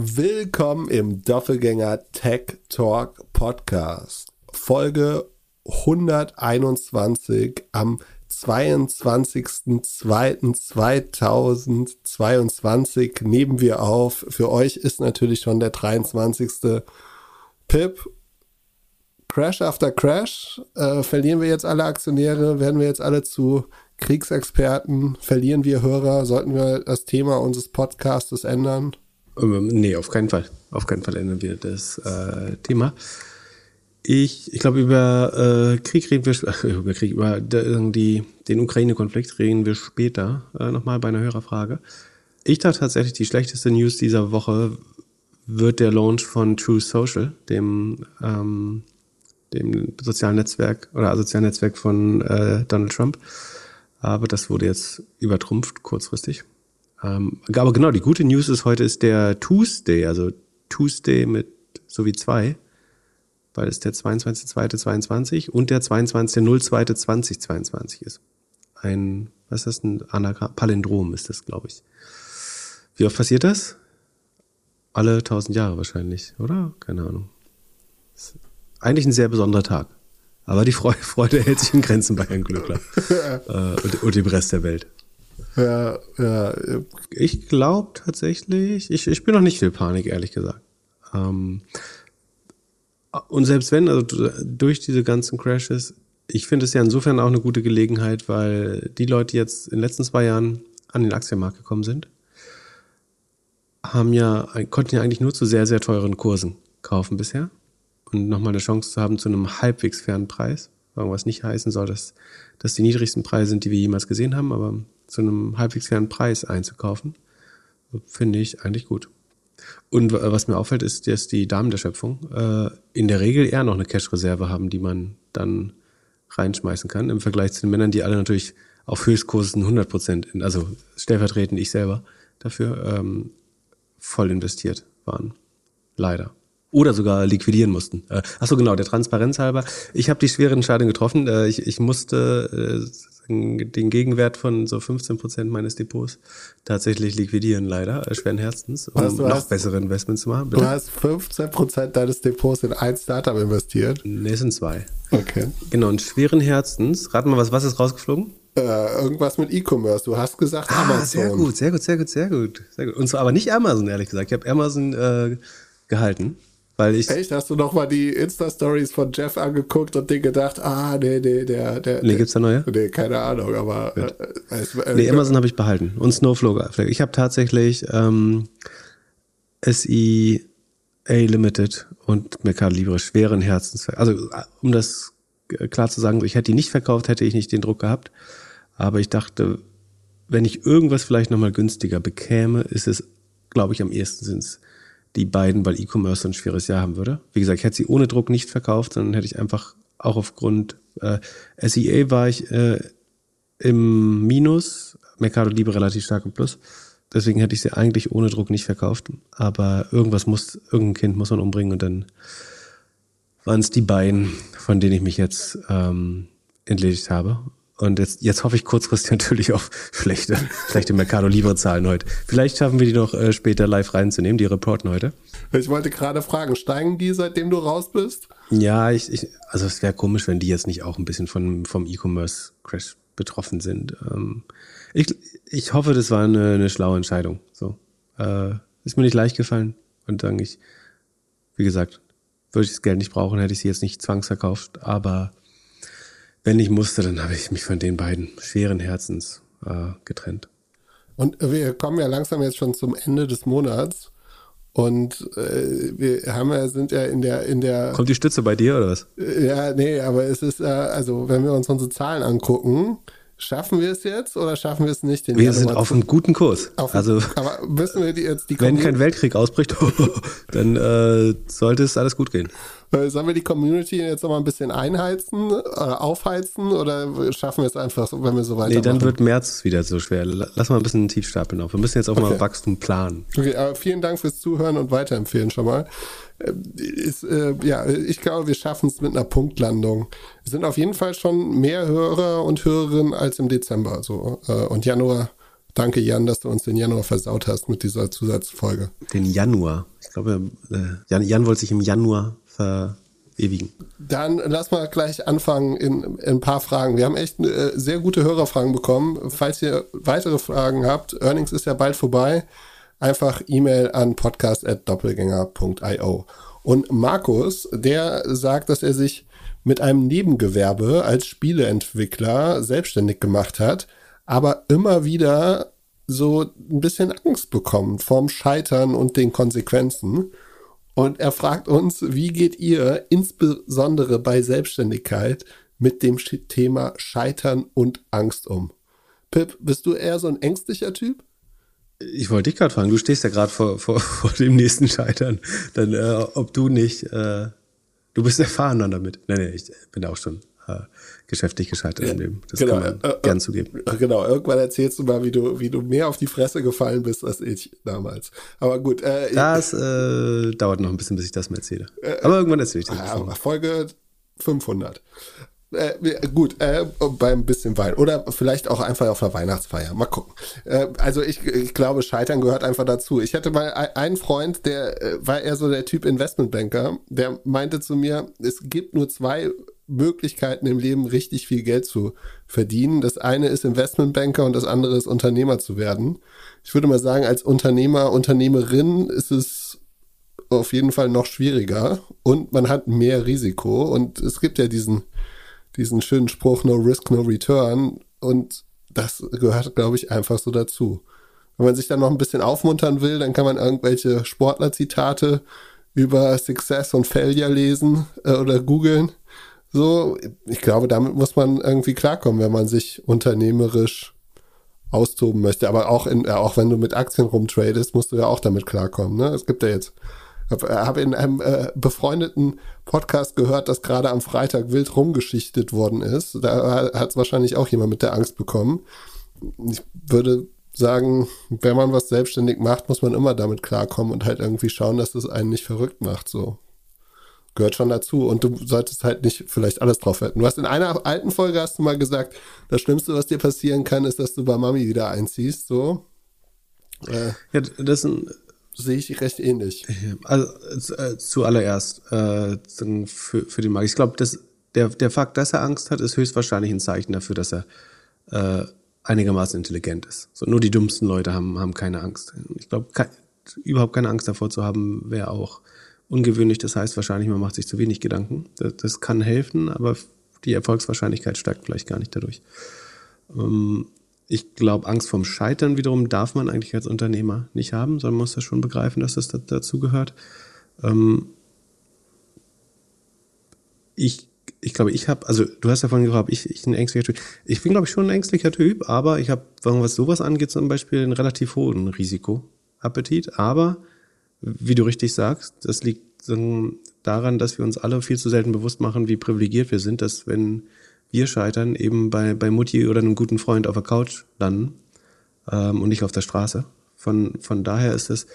Willkommen im Doppelgänger Tech Talk Podcast. Folge 121 am 22.02.2022 nehmen wir auf. Für euch ist natürlich schon der 23. Pip. Crash after Crash. Äh, verlieren wir jetzt alle Aktionäre? Werden wir jetzt alle zu Kriegsexperten? Verlieren wir Hörer? Sollten wir das Thema unseres Podcasts ändern? Ähm, nee, auf keinen Fall. Auf keinen Fall ändern wir das äh, Thema. Ich, ich glaube, über äh, Krieg reden wir, äh, über Krieg, über die, den Ukraine-Konflikt reden wir später äh, nochmal bei einer Hörerfrage. Ich dachte tatsächlich, die schlechteste News dieser Woche wird der Launch von True Social, dem, ähm, dem sozialen Netzwerk oder sozialen Netzwerk von äh, Donald Trump. Aber das wurde jetzt übertrumpft, kurzfristig. Ähm, aber genau, die gute News ist, heute ist der Tuesday, also Tuesday mit sowie zwei, weil es der 22.2.22 und der 22.02.2022 ist. Ein, was ist das, ein Anagramm? Palindrom ist das, glaube ich. Wie oft passiert das? Alle tausend Jahre wahrscheinlich, oder? Keine Ahnung. eigentlich ein sehr besonderer Tag. Aber die Freude, Freude hält sich in Grenzen bei Herrn Glückler äh, und, und dem Rest der Welt. Ja, ja. Ich glaube tatsächlich, ich, ich bin noch nicht viel Panik, ehrlich gesagt. Ähm, und selbst wenn, also durch diese ganzen Crashes, ich finde es ja insofern auch eine gute Gelegenheit, weil die Leute, jetzt in den letzten zwei Jahren an den Aktienmarkt gekommen sind, haben ja, konnten ja eigentlich nur zu sehr, sehr teuren Kursen kaufen bisher. Und nochmal eine Chance zu haben zu einem halbwegs fairen Preis. Was nicht heißen soll, dass das die niedrigsten Preise sind, die wir jemals gesehen haben, aber zu einem halbwegs fairen Preis einzukaufen, finde ich eigentlich gut. Und was mir auffällt, ist, dass die Damen der Schöpfung äh, in der Regel eher noch eine Cash-Reserve haben, die man dann reinschmeißen kann, im Vergleich zu den Männern, die alle natürlich auf Höchstkursen 100 Prozent, also stellvertretend ich selber dafür, ähm, voll investiert waren. Leider oder sogar liquidieren mussten. Äh, Achso, genau, der Transparenz halber. Ich habe die schwere Entscheidung getroffen. Äh, ich, ich musste äh, den Gegenwert von so 15 Prozent meines Depots tatsächlich liquidieren, leider, äh, schweren Herzens, um noch hast, bessere Investments zu machen. Bitte? Du hast 15 Prozent deines Depots in ein Startup investiert? Nee, es sind zwei. Okay. Genau, und schweren Herzens. Rat mal, was, was ist rausgeflogen? Äh, irgendwas mit E-Commerce. Du hast gesagt ah, Amazon. Sehr gut, sehr gut, sehr gut, sehr gut, sehr gut. Und zwar aber nicht Amazon, ehrlich gesagt. Ich habe Amazon äh, gehalten. Weil ich Echt? Hast du noch mal die Insta-Stories von Jeff angeguckt und dir gedacht, ah, nee, nee, der, der. Nee, gibt's da neue? Nee, keine Ahnung, aber. Äh, äh, nee, Amazon habe ich behalten. Und Snowflow. Ich habe tatsächlich ähm, SEA Limited und Mercado Libre schweren Herzens. Also, um das klar zu sagen, ich hätte die nicht verkauft, hätte ich nicht den Druck gehabt. Aber ich dachte, wenn ich irgendwas vielleicht nochmal günstiger bekäme, ist es, glaube ich, am ehesten sind's die beiden, weil E-Commerce ein schweres Jahr haben würde. Wie gesagt, ich hätte sie ohne Druck nicht verkauft, sondern hätte ich einfach auch aufgrund äh, SEA war ich äh, im Minus, Mercado Libre relativ stark im Plus. Deswegen hätte ich sie eigentlich ohne Druck nicht verkauft. Aber irgendwas muss, irgendein Kind muss man umbringen und dann waren es die beiden, von denen ich mich jetzt ähm, entledigt habe. Und jetzt, jetzt hoffe ich kurzfristig natürlich auf schlechte, schlechte Mercado Libre Zahlen heute. Vielleicht schaffen wir die noch äh, später live reinzunehmen, die reporten heute. Ich wollte gerade fragen, steigen die, seitdem du raus bist? Ja, ich, ich also es wäre komisch, wenn die jetzt nicht auch ein bisschen von, vom E-Commerce Crash betroffen sind. Ähm, ich, ich hoffe, das war eine, eine schlaue Entscheidung. So, äh, ist mir nicht leicht gefallen und dann ich, wie gesagt, würde ich das Geld nicht brauchen, hätte ich sie jetzt nicht zwangsverkauft, aber wenn ich musste, dann habe ich mich von den beiden schweren Herzens äh, getrennt. Und wir kommen ja langsam jetzt schon zum Ende des Monats. Und äh, wir haben ja, sind ja in der, in der. Kommt die Stütze bei dir oder was? Ja, nee, aber es ist, äh, also wenn wir uns unsere Zahlen angucken, Schaffen wir es jetzt oder schaffen wir es nicht? wir Januar sind auf einem guten Kurs. Auf, also, aber müssen wir die jetzt die Wenn kein Weltkrieg ausbricht, dann äh, sollte es alles gut gehen. Äh, sollen wir die Community jetzt noch mal ein bisschen einheizen, äh, aufheizen oder schaffen wir es einfach, wenn wir so weitermachen? Nee, dann wird März wieder so schwer. Lass mal ein bisschen tief stapeln auf. Wir müssen jetzt auch okay. mal Wachstum planen. Okay, aber vielen Dank fürs Zuhören und weiterempfehlen schon mal. Äh, ist, äh, ja, ich glaube, wir schaffen es mit einer Punktlandung. Es sind auf jeden Fall schon mehr Hörer und Hörerinnen als im Dezember so, äh, und Januar danke Jan, dass du uns den Januar versaut hast mit dieser Zusatzfolge. Den Januar. Ich glaube, äh, Jan, Jan wollte sich im Januar verewigen. Dann lass mal gleich anfangen in, in ein paar Fragen. Wir haben echt äh, sehr gute Hörerfragen bekommen. Falls ihr weitere Fragen habt, Earnings ist ja bald vorbei. Einfach E-Mail an podcast.doppelgänger.io. Und Markus, der sagt, dass er sich mit einem Nebengewerbe als Spieleentwickler selbstständig gemacht hat, aber immer wieder so ein bisschen Angst bekommt vorm Scheitern und den Konsequenzen. Und er fragt uns, wie geht ihr insbesondere bei Selbstständigkeit mit dem Thema Scheitern und Angst um? Pip, bist du eher so ein ängstlicher Typ? Ich wollte dich gerade fragen, du stehst ja gerade vor, vor, vor dem nächsten Scheitern. Dann, äh, ob du nicht, äh, du bist erfahrener damit. Nein, nein, ich bin auch schon äh, geschäftlich gescheitert ja, im Leben. Das genau, kann man äh, gern zugeben. Äh, genau, irgendwann erzählst du mal, wie du, wie du mehr auf die Fresse gefallen bist als ich damals. Aber gut. Äh, das äh, dauert noch ein bisschen, bis ich das mal erzähle. Äh, Aber irgendwann erzähle ich dir das. Folge 500. Äh, gut, äh, beim bisschen Wein. Oder vielleicht auch einfach auf der Weihnachtsfeier. Mal gucken. Äh, also ich, ich glaube, Scheitern gehört einfach dazu. Ich hatte mal einen Freund, der äh, war eher so der Typ Investmentbanker, der meinte zu mir, es gibt nur zwei Möglichkeiten im Leben richtig viel Geld zu verdienen. Das eine ist Investmentbanker und das andere ist Unternehmer zu werden. Ich würde mal sagen, als Unternehmer, Unternehmerin ist es auf jeden Fall noch schwieriger und man hat mehr Risiko und es gibt ja diesen, diesen schönen Spruch, no risk, no return und das gehört, glaube ich, einfach so dazu. Wenn man sich dann noch ein bisschen aufmuntern will, dann kann man irgendwelche Sportler-Zitate über Success und Failure lesen äh, oder googeln so, ich glaube, damit muss man irgendwie klarkommen, wenn man sich unternehmerisch austoben möchte. Aber auch, in, auch wenn du mit Aktien rumtradest, musst du ja auch damit klarkommen. Ne? Es gibt ja jetzt, ich habe in einem äh, befreundeten Podcast gehört, dass gerade am Freitag wild rumgeschichtet worden ist. Da hat es wahrscheinlich auch jemand mit der Angst bekommen. Ich würde sagen, wenn man was selbstständig macht, muss man immer damit klarkommen und halt irgendwie schauen, dass das einen nicht verrückt macht. So gehört schon dazu. Und du solltest halt nicht vielleicht alles drauf wetten. Du hast in einer alten Folge hast du mal gesagt, das Schlimmste, was dir passieren kann, ist, dass du bei Mami wieder einziehst. So. Äh, ja, das sehe ich recht ähnlich. Also äh, zuallererst äh, für, für den Markt. Ich glaube, der, der Fakt, dass er Angst hat, ist höchstwahrscheinlich ein Zeichen dafür, dass er äh, einigermaßen intelligent ist. So, nur die dummsten Leute haben, haben keine Angst. Ich glaube, überhaupt keine Angst davor zu haben, wäre auch ungewöhnlich. Das heißt wahrscheinlich, man macht sich zu wenig Gedanken. Das, das kann helfen, aber die Erfolgswahrscheinlichkeit steigt vielleicht gar nicht dadurch. Ähm, ich glaube, Angst vorm Scheitern wiederum darf man eigentlich als Unternehmer nicht haben, sondern man muss das schon begreifen, dass das dazu gehört. Ähm, ich, ich glaube, ich habe, also du hast ja vorhin gefragt, ich, ich ein ängstlicher Typ. Ich bin, glaube ich, schon ein ängstlicher Typ, aber ich habe, was sowas angeht, zum Beispiel einen relativ hohen Risikoappetit. Aber wie du richtig sagst, das liegt daran, dass wir uns alle viel zu selten bewusst machen, wie privilegiert wir sind, dass wenn wir scheitern, eben bei, bei Mutti oder einem guten Freund auf der Couch landen ähm, und nicht auf der Straße. Von, von daher ist es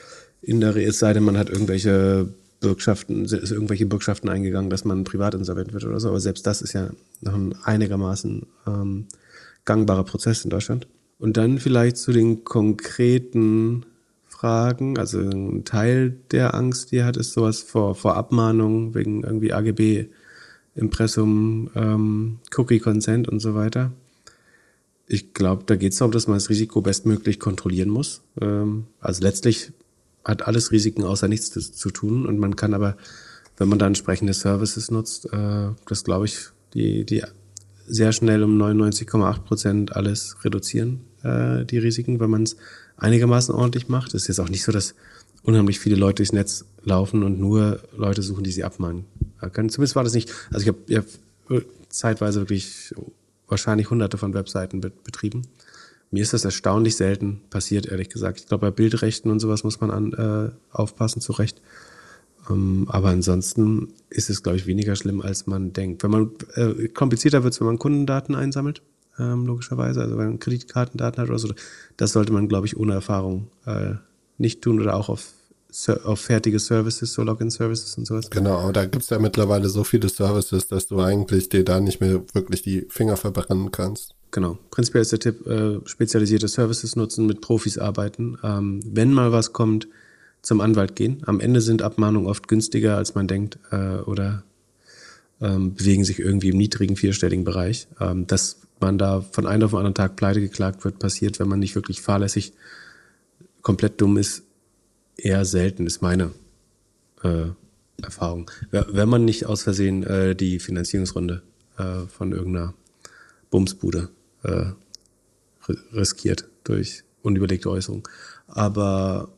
in der es sei denn, man hat irgendwelche Bürgschaften, ist irgendwelche Bürgschaften eingegangen, dass man privat insolvent wird oder so, aber selbst das ist ja noch ein einigermaßen ähm, gangbarer Prozess in Deutschland. Und dann vielleicht zu den konkreten Fragen. Also ein Teil der Angst, die er hat, ist sowas vor, vor Abmahnung wegen irgendwie AGB, Impressum, ähm, Cookie Consent und so weiter. Ich glaube, da geht es darum, dass man das Risiko bestmöglich kontrollieren muss. Ähm, also letztlich hat alles Risiken außer nichts zu tun und man kann aber, wenn man da entsprechende Services nutzt, äh, das glaube ich, die, die sehr schnell um 99,8 Prozent alles reduzieren, äh, die Risiken, wenn man es einigermaßen ordentlich macht. Es ist jetzt auch nicht so, dass unheimlich viele Leute durchs Netz laufen und nur Leute suchen, die sie abmahnen können. Zumindest war das nicht. Also ich habe ja, zeitweise wirklich wahrscheinlich hunderte von Webseiten betrieben. Mir ist das erstaunlich selten passiert, ehrlich gesagt. Ich glaube, bei Bildrechten und sowas muss man an, äh, aufpassen, zu Recht. Ähm, aber ansonsten ist es, glaube ich, weniger schlimm, als man denkt. Wenn man äh, komplizierter wird, wenn man Kundendaten einsammelt ähm, logischerweise. Also wenn man Kreditkartendaten hat oder so, das sollte man, glaube ich, ohne Erfahrung äh, nicht tun oder auch auf auf fertige Services, so Login-Services und sowas. Genau, da gibt's ja mittlerweile so viele Services, dass du eigentlich dir da nicht mehr wirklich die Finger verbrennen kannst. Genau. Prinzipiell ist der Tipp, äh, spezialisierte Services nutzen, mit Profis arbeiten. Ähm, wenn mal was kommt, zum Anwalt gehen. Am Ende sind Abmahnungen oft günstiger, als man denkt, äh, oder ähm, bewegen sich irgendwie im niedrigen vierstelligen Bereich. Ähm, dass man da von einem auf den anderen Tag pleite geklagt wird, passiert, wenn man nicht wirklich fahrlässig komplett dumm ist, eher selten, ist meine äh, Erfahrung. Wenn man nicht aus Versehen äh, die Finanzierungsrunde äh, von irgendeiner Bumsbude äh, riskiert durch unüberlegte Äußerungen. Aber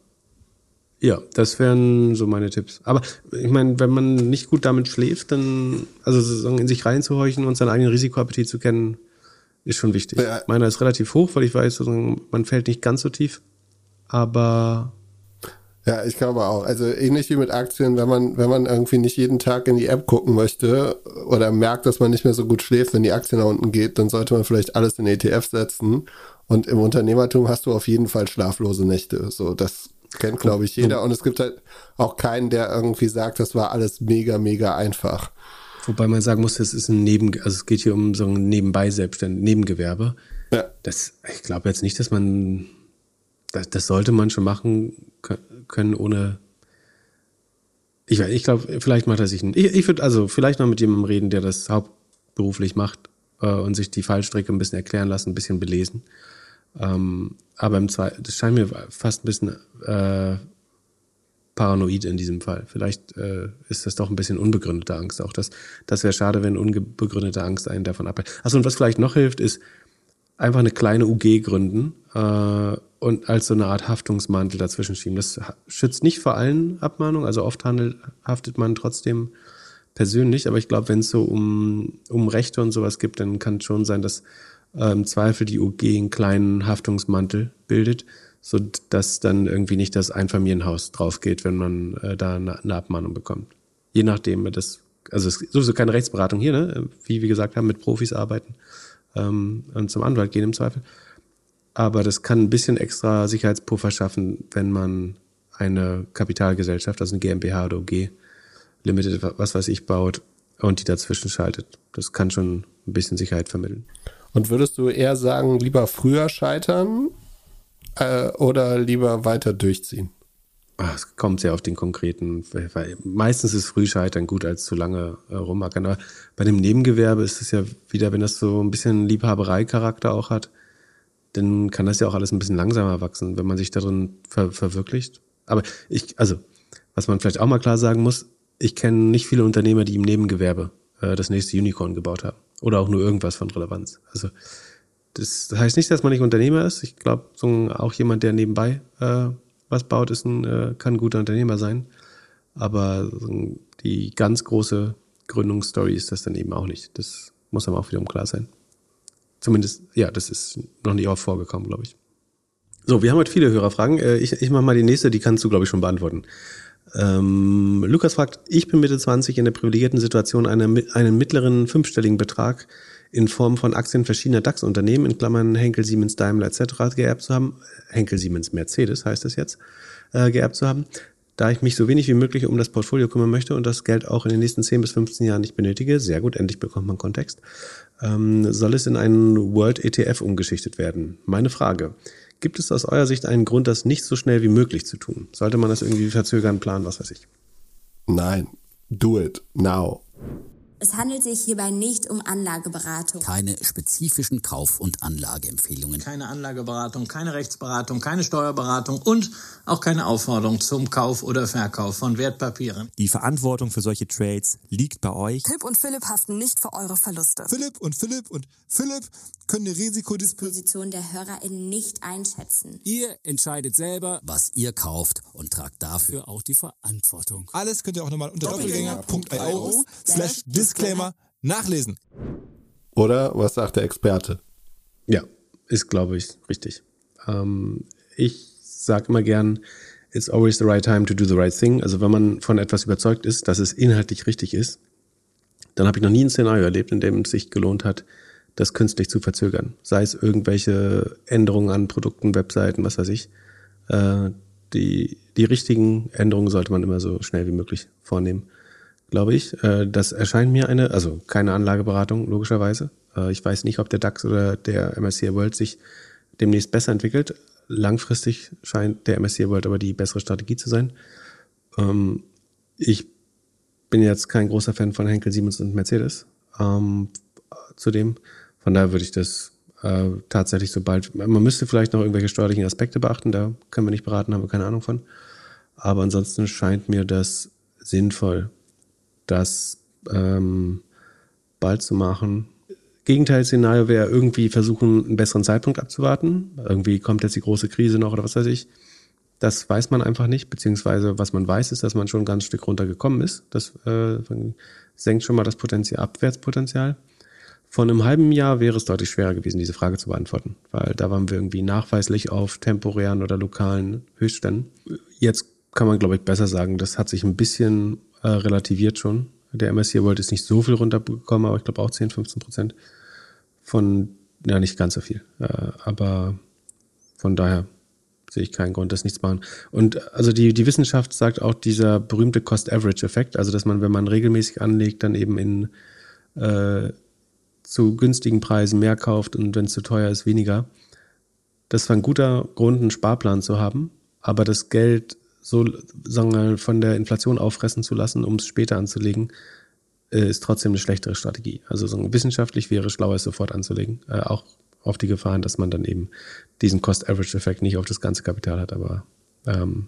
ja, das wären so meine Tipps. Aber ich meine, wenn man nicht gut damit schläft, dann, also sozusagen in sich reinzuhorchen und seinen eigenen Risikoappetit zu kennen, ist schon wichtig. Ja. Meiner ist relativ hoch, weil ich weiß, man fällt nicht ganz so tief. Aber ja, ich glaube auch. Also ähnlich wie mit Aktien, wenn man, wenn man irgendwie nicht jeden Tag in die App gucken möchte oder merkt, dass man nicht mehr so gut schläft, wenn die Aktie nach unten geht, dann sollte man vielleicht alles in ETF setzen. Und im Unternehmertum hast du auf jeden Fall schlaflose Nächte. So, das kennt, glaube ich, jeder. Und es gibt halt auch keinen, der irgendwie sagt, das war alles mega, mega einfach. Wobei man sagen muss, es ist ein Neben, also es geht hier um so ein nebenbei Selbstständig, Nebengewerbe. Ja. Das, ich glaube jetzt nicht, dass man, das, das sollte man schon machen können, ohne. Ich, ich glaube, vielleicht macht er sich ein. Ich, ich würde also vielleicht noch mit jemandem reden, der das hauptberuflich macht äh, und sich die Fallstrecke ein bisschen erklären lassen, ein bisschen belesen. Ähm, aber im Zweifel, das scheint mir fast ein bisschen äh, paranoid in diesem Fall. Vielleicht äh, ist das doch ein bisschen unbegründete Angst. Auch das, das wäre schade, wenn unbegründete Angst einen davon abhält. Achso, und was vielleicht noch hilft, ist einfach eine kleine UG gründen äh, und als so eine Art Haftungsmantel dazwischen schieben. Das schützt nicht vor allen Abmahnungen, also oft handelt, haftet man trotzdem persönlich, aber ich glaube, wenn es so um, um Rechte und sowas gibt, dann kann es schon sein, dass im Zweifel die UG einen kleinen Haftungsmantel bildet, so dass dann irgendwie nicht das Einfamilienhaus drauf geht, wenn man äh, da eine, eine Abmahnung bekommt. Je nachdem, das, also es ist sowieso keine Rechtsberatung hier, ne? wie wir gesagt haben, mit Profis arbeiten ähm, und zum Anwalt gehen im Zweifel. Aber das kann ein bisschen extra Sicherheitspuffer schaffen, wenn man eine Kapitalgesellschaft, also eine GmbH oder OG Limited, was weiß ich, baut und die dazwischen schaltet. Das kann schon ein bisschen Sicherheit vermitteln. Und würdest du eher sagen, lieber früher scheitern äh, oder lieber weiter durchziehen? Ach, es kommt sehr auf den konkreten, weil meistens ist Frühscheitern gut als zu lange äh, rumackern. Aber bei dem Nebengewerbe ist es ja wieder, wenn das so ein bisschen Liebhaberei-Charakter auch hat, dann kann das ja auch alles ein bisschen langsamer wachsen, wenn man sich darin ver verwirklicht. Aber ich, also, was man vielleicht auch mal klar sagen muss, ich kenne nicht viele Unternehmer, die im Nebengewerbe äh, das nächste Unicorn gebaut haben. Oder auch nur irgendwas von Relevanz. Also das heißt nicht, dass man nicht Unternehmer ist. Ich glaube, so auch jemand, der nebenbei äh, was baut, ist ein, äh, kann ein guter Unternehmer sein. Aber so, die ganz große Gründungsstory ist das dann eben auch nicht. Das muss aber auch wiederum klar sein. Zumindest, ja, das ist noch nicht auch vorgekommen, glaube ich. So, wir haben heute viele Hörerfragen. Äh, ich, ich mache mal die nächste, die kannst du, glaube ich, schon beantworten. Ähm, Lukas fragt, ich bin Mitte 20 in der privilegierten Situation, eine, einen mittleren fünfstelligen Betrag in Form von Aktien verschiedener DAX-Unternehmen, in Klammern Henkel, Siemens, Daimler etc. geerbt zu haben. Henkel, Siemens, Mercedes heißt es jetzt, äh, geerbt zu haben da ich mich so wenig wie möglich um das Portfolio kümmern möchte und das Geld auch in den nächsten 10 bis 15 Jahren nicht benötige, sehr gut, endlich bekommt man Kontext, ähm, soll es in einen World ETF umgeschichtet werden. Meine Frage, gibt es aus eurer Sicht einen Grund, das nicht so schnell wie möglich zu tun? Sollte man das irgendwie verzögern, planen, was weiß ich? Nein, do it now. Es handelt sich hierbei nicht um Anlageberatung. Keine spezifischen Kauf- und Anlageempfehlungen. Keine Anlageberatung, keine Rechtsberatung, keine Steuerberatung und auch keine Aufforderung zum Kauf oder Verkauf von Wertpapieren. Die Verantwortung für solche Trades liegt bei euch. Philipp und Philipp haften nicht für eure Verluste. Philipp und Philipp und Philipp können die Risikodisposition der HörerInnen nicht einschätzen. Ihr entscheidet selber, was ihr kauft und tragt dafür auch die Verantwortung. Alles könnt ihr auch nochmal unter doppelgänger.io slash Disclaimer nachlesen. Oder was sagt der Experte? Ja, ist, glaube ich, richtig. Ähm, ich sage immer gern, it's always the right time to do the right thing. Also wenn man von etwas überzeugt ist, dass es inhaltlich richtig ist, dann habe ich noch nie ein Szenario erlebt, in dem es sich gelohnt hat, das künstlich zu verzögern. Sei es irgendwelche Änderungen an Produkten, Webseiten, was weiß ich. Äh, die, die richtigen Änderungen sollte man immer so schnell wie möglich vornehmen, glaube ich. Äh, das erscheint mir eine, also keine Anlageberatung, logischerweise. Äh, ich weiß nicht, ob der DAX oder der MSCI World sich demnächst besser entwickelt. Langfristig scheint der MSCI World aber die bessere Strategie zu sein. Ähm, ich bin jetzt kein großer Fan von Henkel, Siemens und Mercedes. Ähm, zudem. Von daher würde ich das äh, tatsächlich sobald, man müsste vielleicht noch irgendwelche steuerlichen Aspekte beachten, da können wir nicht beraten, haben wir keine Ahnung von. Aber ansonsten scheint mir das sinnvoll, das ähm, bald zu machen. Gegenteilszenario wäre irgendwie versuchen, einen besseren Zeitpunkt abzuwarten. Irgendwie kommt jetzt die große Krise noch oder was weiß ich. Das weiß man einfach nicht, beziehungsweise was man weiß, ist, dass man schon ein ganz Stück runtergekommen ist. Das äh, senkt schon mal das Potenzial, Abwärtspotenzial. Von einem halben Jahr wäre es deutlich schwerer gewesen, diese Frage zu beantworten, weil da waren wir irgendwie nachweislich auf temporären oder lokalen Höchstständen. Jetzt kann man, glaube ich, besser sagen, das hat sich ein bisschen äh, relativiert schon. Der MSCI World ist nicht so viel runtergekommen, aber ich glaube auch 10, 15 Prozent von, ja, nicht ganz so viel. Äh, aber von daher sehe ich keinen Grund, das nicht zu machen. Und also die, die Wissenschaft sagt auch dieser berühmte Cost-Average-Effekt, also dass man, wenn man regelmäßig anlegt, dann eben in äh, zu günstigen Preisen mehr kauft und wenn es zu teuer ist, weniger. Das war ein guter Grund, einen Sparplan zu haben, aber das Geld so sagen wir, von der Inflation auffressen zu lassen, um es später anzulegen, äh, ist trotzdem eine schlechtere Strategie. Also so wissenschaftlich wäre es schlauer, es sofort anzulegen, äh, auch auf die Gefahren, dass man dann eben diesen Cost-Average-Effekt nicht auf das ganze Kapital hat, aber ähm,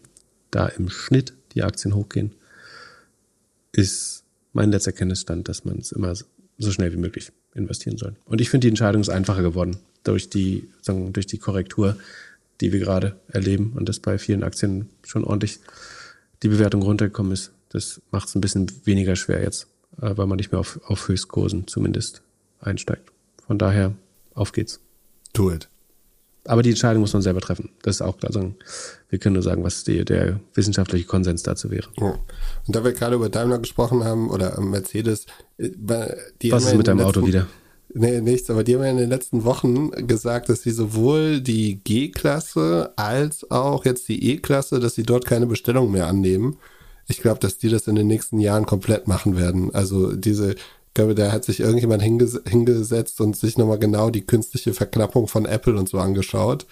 da im Schnitt die Aktien hochgehen, ist mein letzter Kenntnisstand, dass man es immer so schnell wie möglich investieren soll. Und ich finde, die Entscheidung ist einfacher geworden durch die, sagen, durch die Korrektur, die wir gerade erleben und dass bei vielen Aktien schon ordentlich die Bewertung runtergekommen ist. Das macht es ein bisschen weniger schwer jetzt, äh, weil man nicht mehr auf, auf Höchstkursen zumindest einsteigt. Von daher, auf geht's. Do it. Aber die Entscheidung muss man selber treffen. Das ist auch klar. Also wir können nur sagen, was die, der wissenschaftliche Konsens dazu wäre. Ja. Und da wir gerade über Daimler gesprochen haben oder Mercedes, äh, die was ist mit deinem Auto wieder? Nee, nichts, aber die haben ja in den letzten Wochen gesagt, dass sie sowohl die G-Klasse als auch jetzt die E-Klasse, dass sie dort keine Bestellung mehr annehmen. Ich glaube, dass die das in den nächsten Jahren komplett machen werden. Also diese glaube, da hat sich irgendjemand hinges hingesetzt und sich nochmal genau die künstliche Verknappung von Apple und so angeschaut.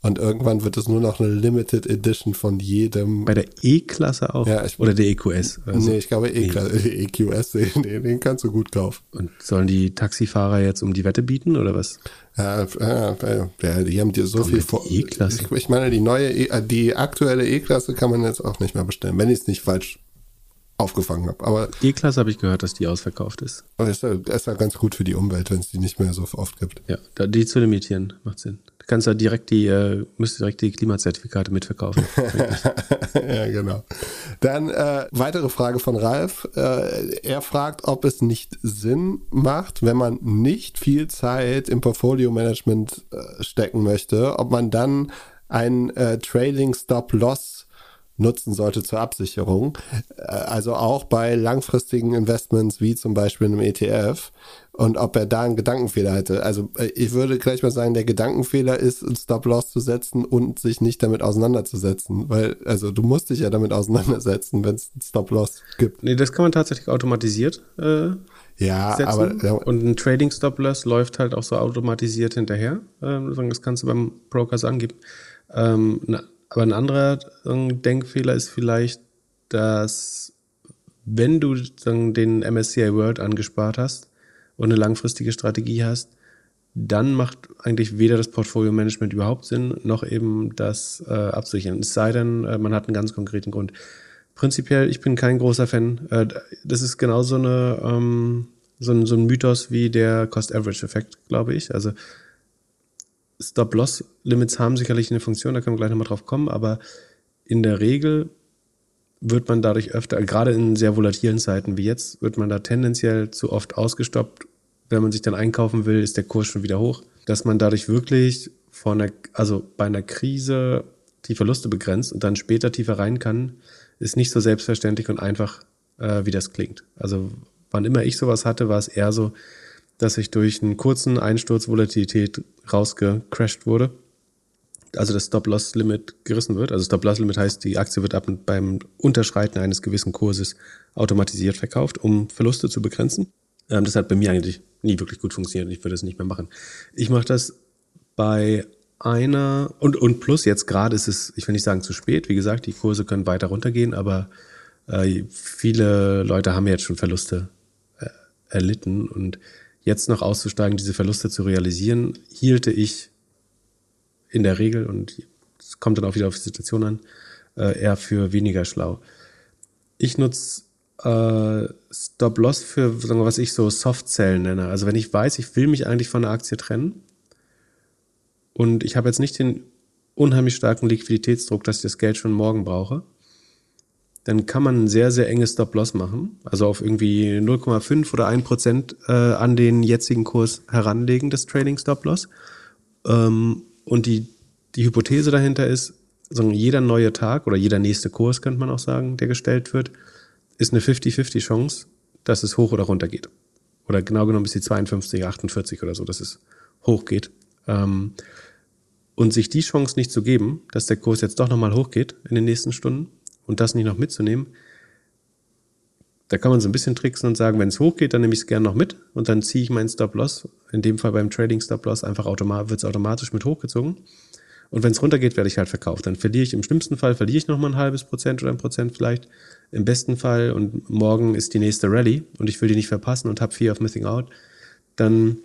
Und irgendwann wird es nur noch eine Limited Edition von jedem. Bei der E-Klasse auch? Ja, ich, Oder der EQS? Also nee, ich glaube E-Klasse, e EQS, den, den kannst du gut kaufen. Und sollen die Taxifahrer jetzt um die Wette bieten oder was? Ja, ja, ja die haben dir so Komm, viel vor. E-Klasse. Ich, ich, meine, die neue, e die aktuelle E-Klasse kann man jetzt auch nicht mehr bestellen, wenn ich es nicht falsch aufgefangen habe. Aber E-Klasse habe ich gehört, dass die ausverkauft ist. Aber ist ja, ist ja ganz gut für die Umwelt, wenn es die nicht mehr so oft gibt. Ja, die zu limitieren macht Sinn. Du kannst ja direkt die, äh, müsst direkt die Klimazertifikate mitverkaufen. ja, genau. Dann äh, weitere Frage von Ralf. Äh, er fragt, ob es nicht Sinn macht, wenn man nicht viel Zeit im Portfolio-Management äh, stecken möchte, ob man dann ein äh, Trailing Stop Loss nutzen sollte zur Absicherung. Äh, also auch bei langfristigen Investments wie zum Beispiel einem ETF und ob er da einen Gedankenfehler hätte. Also äh, ich würde gleich mal sagen, der Gedankenfehler ist, einen Stop-Loss zu setzen und sich nicht damit auseinanderzusetzen, weil also du musst dich ja damit auseinandersetzen, wenn es einen Stop-Loss gibt. Nee, das kann man tatsächlich automatisiert äh, ja, setzen. aber ja. und ein Trading Stop-Loss läuft halt auch so automatisiert hinterher. Ähm, das kannst du beim Broker so angeben. Ähm, aber ein anderer Denkfehler ist vielleicht, dass wenn du den MSCI World angespart hast und eine langfristige Strategie hast, dann macht eigentlich weder das Portfolio-Management überhaupt Sinn, noch eben das äh, Absichern. Es sei denn, äh, man hat einen ganz konkreten Grund. Prinzipiell, ich bin kein großer Fan. Äh, das ist genau so, eine, ähm, so, ein, so ein Mythos wie der Cost-Average-Effekt, glaube ich. Also Stop-Loss-Limits haben sicherlich eine Funktion, da können wir gleich nochmal drauf kommen, aber in der Regel wird man dadurch öfter, gerade in sehr volatilen Zeiten wie jetzt, wird man da tendenziell zu oft ausgestoppt. Wenn man sich dann einkaufen will, ist der Kurs schon wieder hoch. Dass man dadurch wirklich vor einer, also bei einer Krise die Verluste begrenzt und dann später tiefer rein kann, ist nicht so selbstverständlich und einfach, äh, wie das klingt. Also wann immer ich sowas hatte, war es eher so, dass ich durch einen kurzen Einsturz Volatilität rausgecrashed wurde. also das Stop-Loss-Limit gerissen wird. Also Stop-Loss-Limit heißt, die Aktie wird ab beim Unterschreiten eines gewissen Kurses automatisiert verkauft, um Verluste zu begrenzen. Ähm, das hat bei mir eigentlich nie wirklich gut funktioniert. Ich würde es nicht mehr machen. Ich mache das bei einer und und plus jetzt gerade ist es, ich will nicht sagen zu spät. Wie gesagt, die Kurse können weiter runtergehen, aber äh, viele Leute haben jetzt schon Verluste äh, erlitten und jetzt noch auszusteigen, diese Verluste zu realisieren, hielte ich in der Regel und es kommt dann auch wieder auf die Situation an, äh, eher für weniger schlau. Ich nutze äh, Stop-Loss für, sagen wir, was ich so Soft-Sell nenne. Also wenn ich weiß, ich will mich eigentlich von der Aktie trennen und ich habe jetzt nicht den unheimlich starken Liquiditätsdruck, dass ich das Geld schon morgen brauche, dann kann man ein sehr, sehr enges Stop-Loss machen. Also auf irgendwie 0,5 oder 1 Prozent äh, an den jetzigen Kurs heranlegen, das Trading Stop-Loss. Ähm, und die, die Hypothese dahinter ist, sagen, jeder neue Tag oder jeder nächste Kurs, könnte man auch sagen, der gestellt wird, ist eine 50-50 Chance, dass es hoch oder runter geht. Oder genau genommen ist die 52, 48 oder so, dass es hoch geht. Ähm, und sich die Chance nicht zu geben, dass der Kurs jetzt doch nochmal hochgeht in den nächsten Stunden und das nicht noch mitzunehmen, da kann man so ein bisschen tricksen und sagen, wenn es hochgeht, dann nehme ich es gerne noch mit und dann ziehe ich meinen Stop-Loss. In dem Fall beim Trading Stop-Loss einfach automatisch, wird es automatisch mit hochgezogen. Und wenn es runtergeht, werde ich halt verkauft. Dann verliere ich im schlimmsten Fall, verliere ich nochmal ein halbes Prozent oder ein Prozent vielleicht. Im besten Fall und morgen ist die nächste Rallye und ich will die nicht verpassen und habe Fear of Missing Out, dann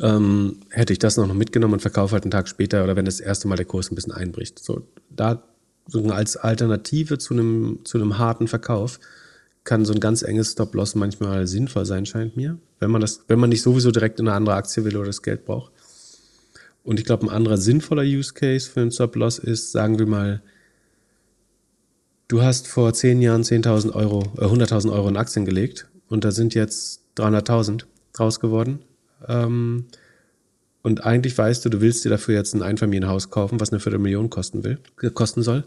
ähm, hätte ich das noch mitgenommen und verkaufe halt einen Tag später oder wenn das erste Mal der Kurs ein bisschen einbricht. So, da als Alternative zu einem, zu einem harten Verkauf kann so ein ganz enges Stop-Loss manchmal sinnvoll sein, scheint mir, wenn man das, wenn man nicht sowieso direkt in eine andere Aktie will oder das Geld braucht. Und ich glaube, ein anderer sinnvoller Use Case für einen Stop-Loss ist, sagen wir mal, du hast vor zehn Jahren 10.000 Euro, äh, 100.000 Euro in Aktien gelegt und da sind jetzt 300.000 draus geworden. Ähm, und eigentlich weißt du, du willst dir dafür jetzt ein Einfamilienhaus kaufen, was eine Viertelmillion kosten will, kosten soll.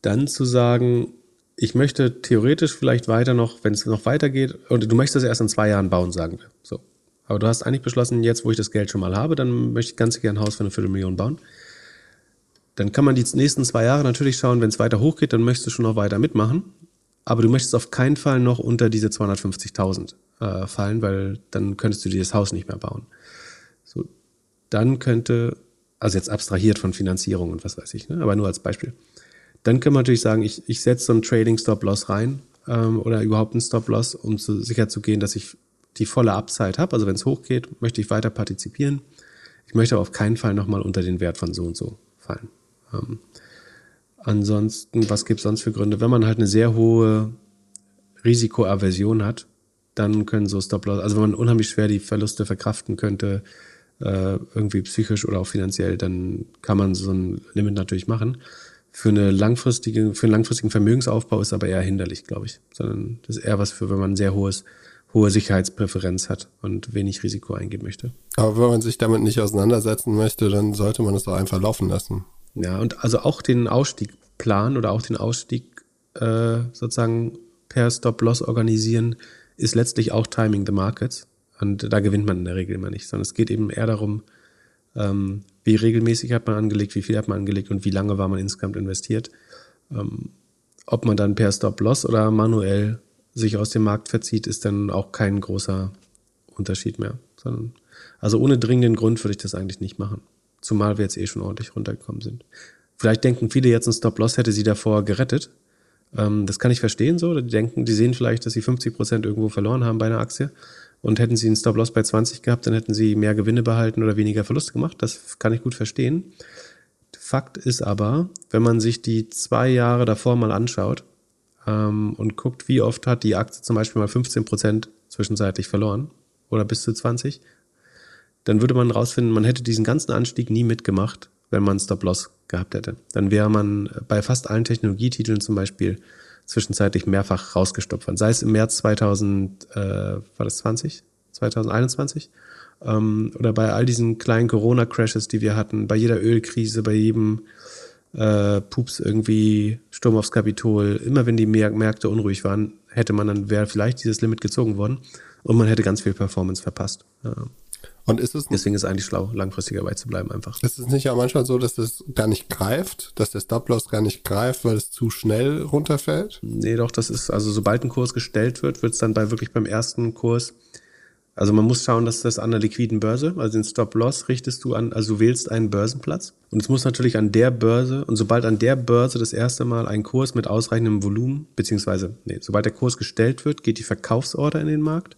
Dann zu sagen, ich möchte theoretisch vielleicht weiter noch, wenn es noch weitergeht, und du möchtest das erst in zwei Jahren bauen, sagen wir. So. Aber du hast eigentlich beschlossen, jetzt, wo ich das Geld schon mal habe, dann möchte ich ganz gerne ein Haus für eine Viertelmillion bauen. Dann kann man die nächsten zwei Jahre natürlich schauen, wenn es weiter hochgeht, dann möchtest du schon noch weiter mitmachen. Aber du möchtest auf keinen Fall noch unter diese 250.000 äh, fallen, weil dann könntest du dir das Haus nicht mehr bauen. Dann könnte, also jetzt abstrahiert von Finanzierung und was weiß ich, ne? aber nur als Beispiel. Dann kann man natürlich sagen, ich, ich setze so einen Trading Stop Loss rein ähm, oder überhaupt einen Stop Loss, um zu, sicher zu gehen, dass ich die volle Upside habe. Also wenn es hochgeht, möchte ich weiter partizipieren. Ich möchte aber auf keinen Fall nochmal unter den Wert von so und so fallen. Ähm, ansonsten, was gibt es sonst für Gründe? Wenn man halt eine sehr hohe Risikoaversion hat, dann können so Stop-Loss, also wenn man unheimlich schwer die Verluste verkraften könnte, äh, irgendwie psychisch oder auch finanziell, dann kann man so ein Limit natürlich machen für eine langfristige, für einen langfristigen Vermögensaufbau ist aber eher hinderlich, glaube ich. Sondern das ist eher was für, wenn man ein sehr hohes, hohe Sicherheitspräferenz hat und wenig Risiko eingehen möchte. Aber wenn man sich damit nicht auseinandersetzen möchte, dann sollte man es doch einfach laufen lassen. Ja, und also auch den Ausstieg planen oder auch den Ausstieg äh, sozusagen per Stop-Loss organisieren, ist letztlich auch Timing the Markets. Und da gewinnt man in der Regel immer nicht, sondern es geht eben eher darum, ähm, wie regelmäßig hat man angelegt, wie viel hat man angelegt und wie lange war man insgesamt investiert. Ähm, ob man dann per Stop-Loss oder manuell sich aus dem Markt verzieht, ist dann auch kein großer Unterschied mehr. Sondern, also ohne dringenden Grund würde ich das eigentlich nicht machen. Zumal wir jetzt eh schon ordentlich runtergekommen sind. Vielleicht denken viele jetzt, ein Stop-Loss hätte sie davor gerettet. Ähm, das kann ich verstehen so. Die denken, die sehen vielleicht, dass sie 50 Prozent irgendwo verloren haben bei einer Aktie und hätten sie einen Stop-Loss bei 20 gehabt, dann hätten sie mehr Gewinne behalten oder weniger Verluste gemacht. Das kann ich gut verstehen. Fakt ist aber, wenn man sich die zwei Jahre davor mal anschaut ähm, und guckt, wie oft hat die Aktie zum Beispiel mal 15 Prozent zwischenzeitlich verloren oder bis zu 20, dann würde man rausfinden, man hätte diesen ganzen Anstieg nie mitgemacht, wenn man Stop-Loss gehabt hätte. Dann wäre man bei fast allen Technologietiteln zum Beispiel zwischenzeitlich mehrfach rausgestopft waren. Sei es im März 2000, äh, war das 20? 2021? Ähm, oder bei all diesen kleinen Corona-Crashes, die wir hatten, bei jeder Ölkrise, bei jedem äh, Pups irgendwie, Sturm aufs Kapitol, immer wenn die Märkte unruhig waren, hätte man dann, wäre vielleicht dieses Limit gezogen worden und man hätte ganz viel Performance verpasst. Ja. Und ist es Deswegen ist es eigentlich schlau, langfristig dabei zu bleiben einfach. Ist es nicht auch manchmal so, dass es gar nicht greift, dass der Stop-Loss gar nicht greift, weil es zu schnell runterfällt? Nee, doch, das ist, also sobald ein Kurs gestellt wird, wird es dann bei wirklich beim ersten Kurs, also man muss schauen, dass das an der liquiden Börse, also den Stop-Loss richtest du an, also du wählst einen Börsenplatz und es muss natürlich an der Börse und sobald an der Börse das erste Mal ein Kurs mit ausreichendem Volumen, beziehungsweise, nee, sobald der Kurs gestellt wird, geht die Verkaufsorder in den Markt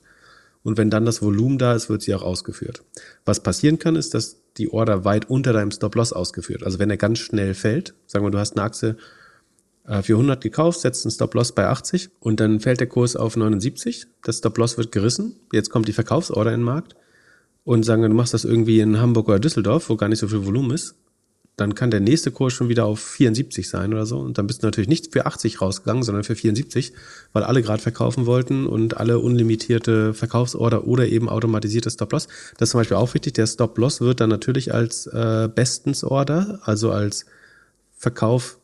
und wenn dann das Volumen da ist, wird sie auch ausgeführt. Was passieren kann, ist, dass die Order weit unter deinem Stop-Loss ausgeführt. Also wenn er ganz schnell fällt, sagen wir, du hast eine Aktie äh, für 100 gekauft, setzt einen Stop-Loss bei 80 und dann fällt der Kurs auf 79, das Stop-Loss wird gerissen, jetzt kommt die Verkaufsorder in den Markt und sagen wir, du machst das irgendwie in Hamburg oder Düsseldorf, wo gar nicht so viel Volumen ist, dann kann der nächste Kurs schon wieder auf 74 sein oder so. Und dann bist du natürlich nicht für 80 rausgegangen, sondern für 74, weil alle gerade verkaufen wollten und alle unlimitierte Verkaufsorder oder eben automatisierte Stop-Loss. Das ist zum Beispiel auch wichtig. Der Stop-Loss wird dann natürlich als äh, Bestens-Order, also als Verkauf,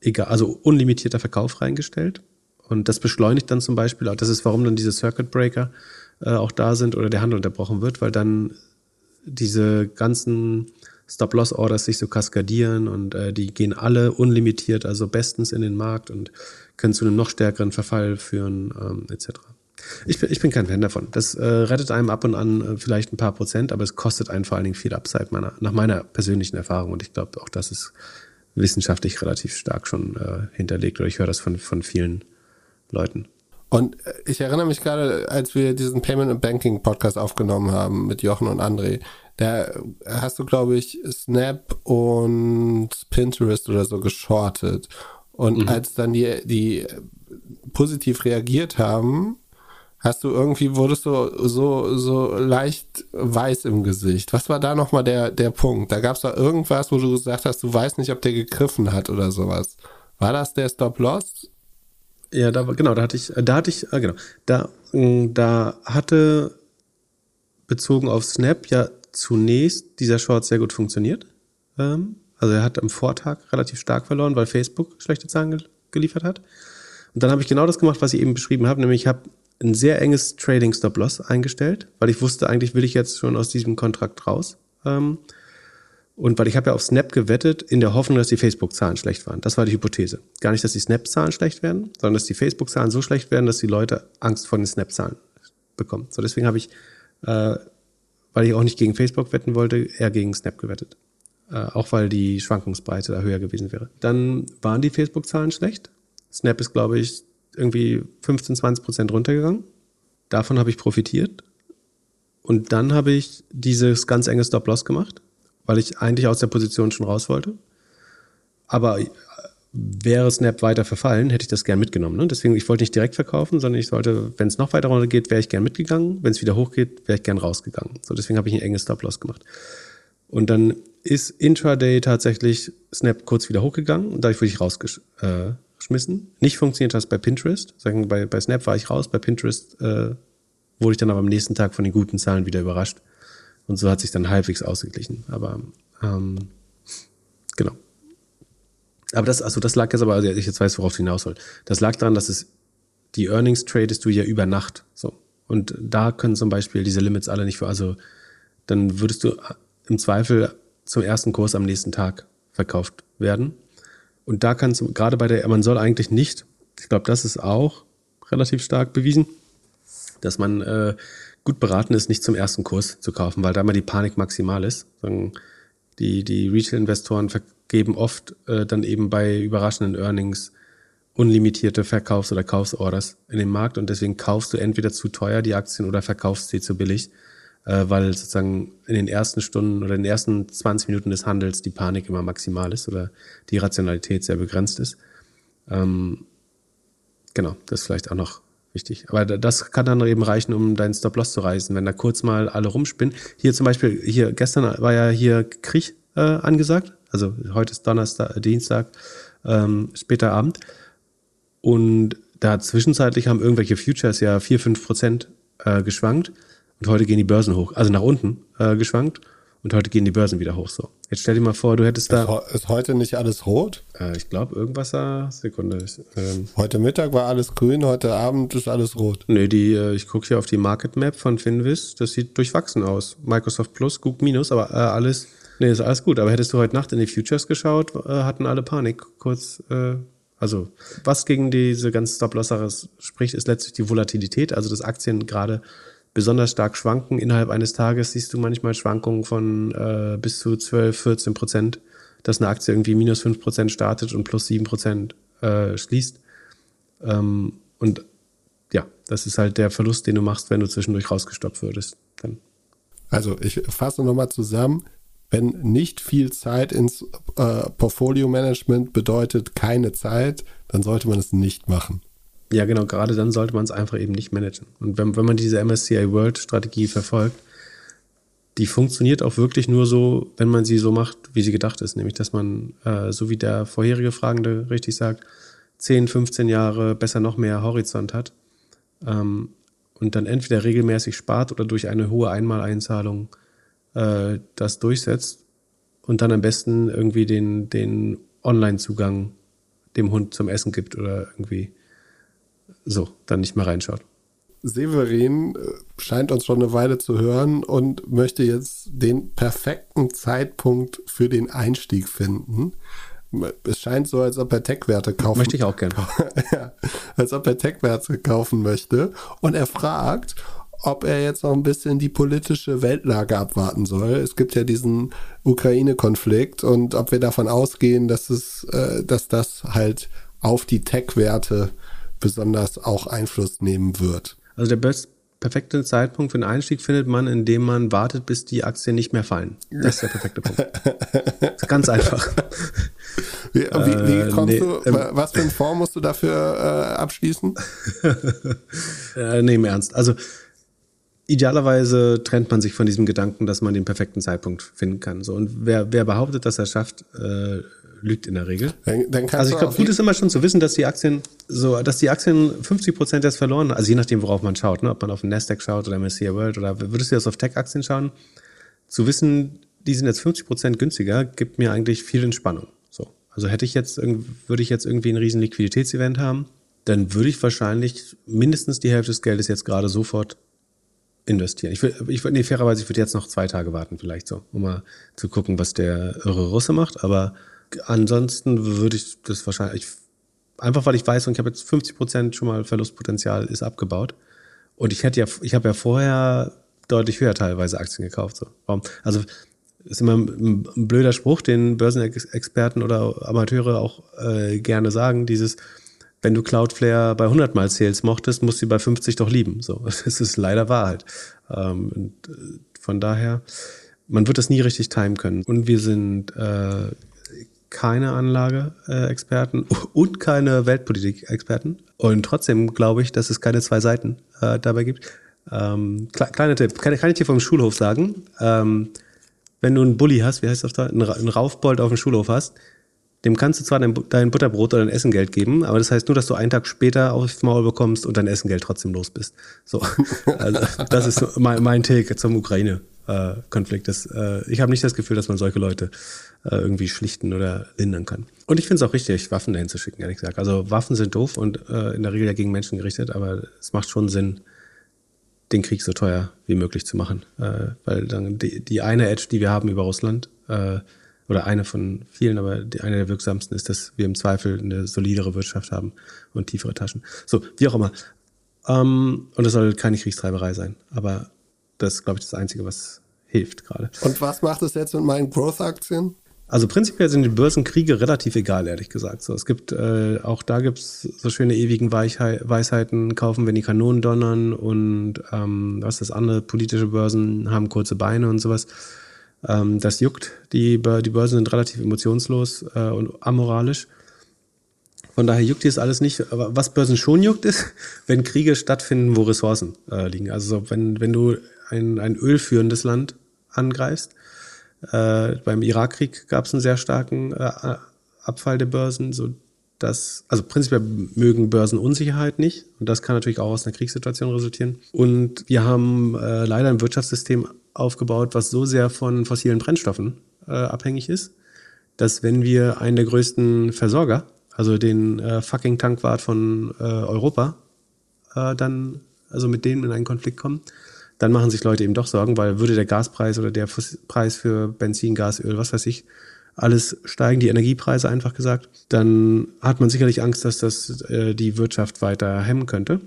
egal, also unlimitierter Verkauf reingestellt. Und das beschleunigt dann zum Beispiel, auch das ist, warum dann diese Circuit Breaker äh, auch da sind oder der Handel unterbrochen wird, weil dann diese ganzen Stop-Loss-Orders sich so kaskadieren und äh, die gehen alle unlimitiert, also bestens in den Markt und können zu einem noch stärkeren Verfall führen, ähm, etc. Ich bin, ich bin kein Fan davon. Das äh, rettet einem ab und an äh, vielleicht ein paar Prozent, aber es kostet einen vor allen Dingen viel Upside meiner, nach meiner persönlichen Erfahrung. Und ich glaube, auch das ist wissenschaftlich relativ stark schon äh, hinterlegt oder ich höre das von, von vielen Leuten. Und äh, ich erinnere mich gerade, als wir diesen Payment and Banking Podcast aufgenommen haben mit Jochen und André, da hast du, glaube ich, Snap und Pinterest oder so geschortet. Und mhm. als dann die, die positiv reagiert haben, hast du irgendwie, wurdest du so, so leicht weiß im Gesicht. Was war da nochmal der, der Punkt? Da gab es da irgendwas, wo du gesagt hast, du weißt nicht, ob der gegriffen hat oder sowas. War das der Stop-Loss? Ja, da genau, da hatte ich, da hatte ich, ah, genau, da, da hatte bezogen auf Snap ja zunächst dieser Short sehr gut funktioniert. Ähm, also er hat am Vortag relativ stark verloren, weil Facebook schlechte Zahlen ge geliefert hat. Und dann habe ich genau das gemacht, was ich eben beschrieben habe, nämlich ich habe ein sehr enges Trading Stop Loss eingestellt, weil ich wusste, eigentlich will ich jetzt schon aus diesem Kontrakt raus. Ähm, und weil ich habe ja auf Snap gewettet, in der Hoffnung, dass die Facebook-Zahlen schlecht waren. Das war die Hypothese. Gar nicht, dass die Snap-Zahlen schlecht werden, sondern dass die Facebook-Zahlen so schlecht werden, dass die Leute Angst vor den Snap-Zahlen bekommen. So, deswegen habe ich äh, weil ich auch nicht gegen Facebook wetten wollte, eher gegen Snap gewettet. Äh, auch weil die Schwankungsbreite da höher gewesen wäre. Dann waren die Facebook-Zahlen schlecht. Snap ist, glaube ich, irgendwie 15, 20 Prozent runtergegangen. Davon habe ich profitiert. Und dann habe ich dieses ganz enge Stop-Loss gemacht, weil ich eigentlich aus der Position schon raus wollte. Aber wäre Snap weiter verfallen, hätte ich das gern mitgenommen. Ne? Deswegen, ich wollte nicht direkt verkaufen, sondern ich sollte, wenn es noch weiter runter geht, wäre ich gern mitgegangen. Wenn es wieder hochgeht, wäre ich gern rausgegangen. So, deswegen habe ich ein enges Stop-Loss gemacht. Und dann ist Intraday tatsächlich Snap kurz wieder hochgegangen und dadurch wurde ich rausgeschmissen. Äh, nicht funktioniert das bei Pinterest. Sagen, bei, bei Snap war ich raus, bei Pinterest äh, wurde ich dann aber am nächsten Tag von den guten Zahlen wieder überrascht. Und so hat sich dann halbwegs ausgeglichen. Aber ähm, genau. Aber das, also das lag jetzt aber, also ich jetzt weiß, worauf du hinaus soll. Das lag daran, dass es die Earnings tradest du ja über Nacht. So. Und da können zum Beispiel diese Limits alle nicht für, also dann würdest du im Zweifel zum ersten Kurs am nächsten Tag verkauft werden. Und da kann es, gerade bei der, man soll eigentlich nicht, ich glaube, das ist auch relativ stark bewiesen, dass man äh, gut beraten ist, nicht zum ersten Kurs zu kaufen, weil da immer die Panik maximal ist. Die, die Retail-Investoren geben oft äh, dann eben bei überraschenden Earnings unlimitierte Verkaufs- oder Kaufsorders in den Markt und deswegen kaufst du entweder zu teuer die Aktien oder verkaufst sie zu billig, äh, weil sozusagen in den ersten Stunden oder in den ersten 20 Minuten des Handels die Panik immer maximal ist oder die Rationalität sehr begrenzt ist. Ähm, genau, das vielleicht auch noch wichtig. Aber das kann dann eben reichen, um deinen Stop-Loss zu reißen, wenn da kurz mal alle rumspinnen. Hier zum Beispiel, hier gestern war ja hier Krieg äh, angesagt also heute ist Donnerstag, Dienstag, ähm, später Abend. Und da zwischenzeitlich haben irgendwelche Futures ja 4, 5 Prozent äh, geschwankt. Und heute gehen die Börsen hoch, also nach unten äh, geschwankt. Und heute gehen die Börsen wieder hoch so. Jetzt stell dir mal vor, du hättest da. Ist, heute nicht alles rot? Äh, ich glaube, irgendwas da. Sekunde. Ähm, heute Mittag war alles grün, heute Abend ist alles rot. Nee, die, äh, ich gucke hier auf die Market Map von Finvis. Das sieht durchwachsen aus. Microsoft Plus, Google Minus, aber äh, alles. Nee, ist alles gut. Aber hättest du heute Nacht in die Futures geschaut, äh, hatten alle Panik. Kurz, äh, also, was gegen diese ganze Stop-Loss-Sache spricht, ist letztlich die Volatilität, also dass Aktien gerade besonders stark schwanken. Innerhalb eines Tages siehst du manchmal Schwankungen von äh, bis zu 12, 14 Prozent, dass eine Aktie irgendwie minus 5 Prozent startet und plus 7 Prozent äh, schließt. Ähm, und ja, das ist halt der Verlust, den du machst, wenn du zwischendurch rausgestoppt würdest. Dann. Also ich fasse nochmal zusammen. Wenn nicht viel Zeit ins äh, Portfolio-Management bedeutet keine Zeit, dann sollte man es nicht machen. Ja, genau, gerade dann sollte man es einfach eben nicht managen. Und wenn, wenn man diese MSCI World Strategie verfolgt, die funktioniert auch wirklich nur so, wenn man sie so macht, wie sie gedacht ist. Nämlich, dass man, äh, so wie der vorherige Fragende richtig sagt, 10, 15 Jahre besser noch mehr Horizont hat ähm, und dann entweder regelmäßig spart oder durch eine hohe Einmaleinzahlung äh, das durchsetzt und dann am besten irgendwie den, den Online-Zugang dem Hund zum Essen gibt oder irgendwie so dann nicht mehr reinschaut. Severin äh, scheint uns schon eine Weile zu hören und möchte jetzt den perfekten Zeitpunkt für den Einstieg finden. Es scheint so, als ob er Tech-Werte kaufen Möchte ich auch gerne. ja, als ob er Tech-Werte kaufen möchte. Und er fragt, ob er jetzt noch ein bisschen die politische Weltlage abwarten soll. Es gibt ja diesen Ukraine-Konflikt und ob wir davon ausgehen, dass es, äh, dass das halt auf die Tech-Werte besonders auch Einfluss nehmen wird. Also der best perfekte Zeitpunkt für den Einstieg findet man, indem man wartet, bis die Aktien nicht mehr fallen. Das ist der perfekte Punkt. ganz einfach. Wie, wie, wie kommst äh, nee, du, ähm, was für einen Fonds musst du dafür äh, abschließen? äh, nee, im Ernst. Also idealerweise trennt man sich von diesem Gedanken, dass man den perfekten Zeitpunkt finden kann. So, und wer, wer behauptet, dass er schafft, äh, lügt in der Regel. Dann, dann also ich glaube, gut ist immer schon zu wissen, dass die Aktien so, dass die Aktien 50 Prozent jetzt verloren, also je nachdem, worauf man schaut, ne? ob man auf den Nasdaq schaut oder MSCI World oder würdest du jetzt auf Tech-Aktien schauen, zu wissen, die sind jetzt 50 Prozent günstiger, gibt mir eigentlich viel Entspannung. So, also hätte ich jetzt würde ich jetzt irgendwie ein riesen Liquiditätsevent haben, dann würde ich wahrscheinlich mindestens die Hälfte des Geldes jetzt gerade sofort investieren. Ich würde, ich würde, nee, fairerweise, ich würde jetzt noch zwei Tage warten, vielleicht so, um mal zu gucken, was der irre Russe macht, aber ansonsten würde ich das wahrscheinlich, einfach weil ich weiß, und ich habe jetzt 50 Prozent schon mal Verlustpotenzial ist abgebaut. Und ich hätte ja, ich habe ja vorher deutlich höher teilweise Aktien gekauft. So. Also ist immer ein, blöder Spruch, den Börsenexperten oder Amateure auch äh, gerne sagen, dieses, wenn du Cloudflare bei 100 mal Sales mochtest, musst du sie bei 50 doch lieben. So, das ist leider Wahrheit. Ähm, und äh, von daher, man wird das nie richtig timen können. Und wir sind äh, keine Anlage-Experten und keine Weltpolitik-Experten. Und trotzdem glaube ich, dass es keine zwei Seiten äh, dabei gibt. Ähm, kleiner Tipp, kann, kann, ich dir vom Schulhof sagen. Ähm, wenn du einen Bulli hast, wie heißt das da, einen, Raufbold auf dem Schulhof hast, dem kannst du zwar dein, dein, Butterbrot oder dein Essengeld geben, aber das heißt nur, dass du einen Tag später aufs Maul bekommst und dein Essengeld trotzdem los bist. So, also, das ist mein, mein Take zum Ukraine-Konflikt. Äh, ich habe nicht das Gefühl, dass man solche Leute äh, irgendwie schlichten oder lindern kann. Und ich finde es auch richtig, Waffen dahin zu schicken, ehrlich gesagt. Also Waffen sind doof und äh, in der Regel ja gegen Menschen gerichtet, aber es macht schon Sinn, den Krieg so teuer wie möglich zu machen. Äh, weil dann die, die eine Edge, die wir haben über Russland, äh, oder eine von vielen, aber die, eine der wirksamsten ist, dass wir im Zweifel eine solidere Wirtschaft haben und tiefere Taschen. So, wie auch immer. Ähm, und es soll keine Kriegstreiberei sein. Aber das ist, glaube ich, das Einzige, was hilft gerade. Und was macht es jetzt mit meinen Growth-Aktien? Also prinzipiell sind die Börsenkriege relativ egal, ehrlich gesagt. So, es gibt äh, auch da gibt's so schöne ewigen Weichheit, Weisheiten, kaufen, wenn die Kanonen donnern und ähm, was das andere, politische Börsen haben kurze Beine und sowas. Ähm, das juckt. Die, die Börsen sind relativ emotionslos äh, und amoralisch. Von daher juckt dies alles nicht. Aber was Börsen schon juckt, ist, wenn Kriege stattfinden, wo Ressourcen äh, liegen. Also wenn, wenn du ein, ein ölführendes Land angreifst, äh, beim Irakkrieg gab es einen sehr starken äh, Abfall der Börsen, so dass, also prinzipiell mögen Börsen Unsicherheit nicht und das kann natürlich auch aus einer Kriegssituation resultieren. Und wir haben äh, leider ein Wirtschaftssystem aufgebaut, was so sehr von fossilen Brennstoffen äh, abhängig ist, dass wenn wir einen der größten Versorger, also den äh, fucking Tankwart von äh, Europa, dann, also mit denen in einen Konflikt kommen, dann machen sich Leute eben doch Sorgen, weil würde der Gaspreis oder der Preis für Benzin, Gas, Öl, was weiß ich, alles steigen, die Energiepreise einfach gesagt, dann hat man sicherlich Angst, dass das äh, die Wirtschaft weiter hemmen könnte.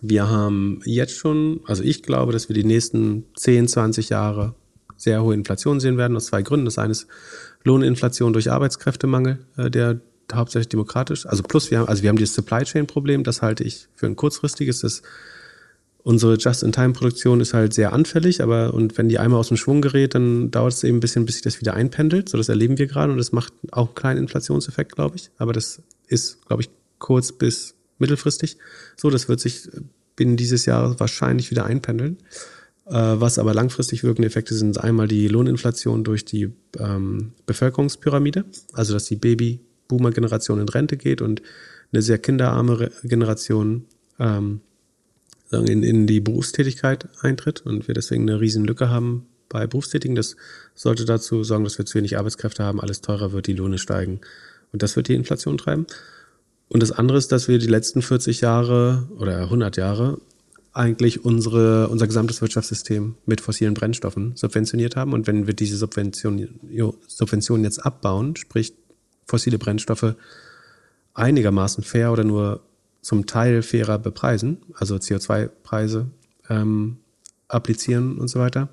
Wir haben jetzt schon, also ich glaube, dass wir die nächsten 10, 20 Jahre sehr hohe Inflation sehen werden, aus zwei Gründen. Das eine ist Lohninflation durch Arbeitskräftemangel, äh, der hauptsächlich demokratisch, also plus wir haben, also wir haben dieses Supply Chain Problem, das halte ich für ein kurzfristiges, das unsere Just-in-Time-Produktion ist halt sehr anfällig, aber und wenn die einmal aus dem Schwung gerät, dann dauert es eben ein bisschen, bis sich das wieder einpendelt. So, das erleben wir gerade und das macht auch einen kleinen Inflationseffekt, glaube ich. Aber das ist, glaube ich, kurz bis mittelfristig. So, das wird sich binnen dieses Jahres wahrscheinlich wieder einpendeln. Äh, was aber langfristig wirkende Effekte sind einmal die Lohninflation durch die ähm, Bevölkerungspyramide, also dass die Baby-Boomer-Generation in Rente geht und eine sehr kinderarme Generation ähm, in, in die Berufstätigkeit eintritt und wir deswegen eine riesen Lücke haben bei Berufstätigen. Das sollte dazu sorgen, dass wir zu wenig Arbeitskräfte haben, alles teurer wird, die Lohne steigen. Und das wird die Inflation treiben. Und das andere ist, dass wir die letzten 40 Jahre oder 100 Jahre eigentlich unsere, unser gesamtes Wirtschaftssystem mit fossilen Brennstoffen subventioniert haben. Und wenn wir diese Subvention, Subventionen jetzt abbauen, sprich fossile Brennstoffe einigermaßen fair oder nur zum Teil fairer bepreisen, also CO2-Preise ähm, applizieren und so weiter,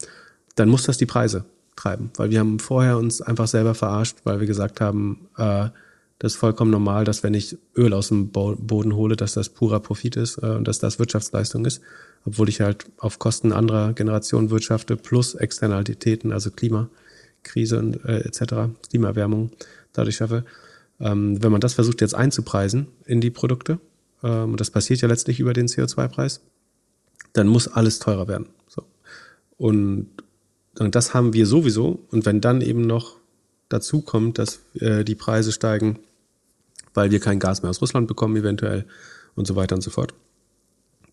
dann muss das die Preise treiben. Weil wir haben vorher uns einfach selber verarscht, weil wir gesagt haben, äh, das ist vollkommen normal, dass wenn ich Öl aus dem Boden hole, dass das purer Profit ist äh, und dass das Wirtschaftsleistung ist, obwohl ich halt auf Kosten anderer Generationen wirtschafte plus Externalitäten, also Klimakrise und äh, etc., Klimaerwärmung dadurch schaffe. Ähm, wenn man das versucht jetzt einzupreisen in die Produkte, ähm, und das passiert ja letztlich über den CO2-Preis, dann muss alles teurer werden. So. Und, und das haben wir sowieso. Und wenn dann eben noch dazu kommt, dass äh, die Preise steigen, weil wir kein Gas mehr aus Russland bekommen, eventuell und so weiter und so fort,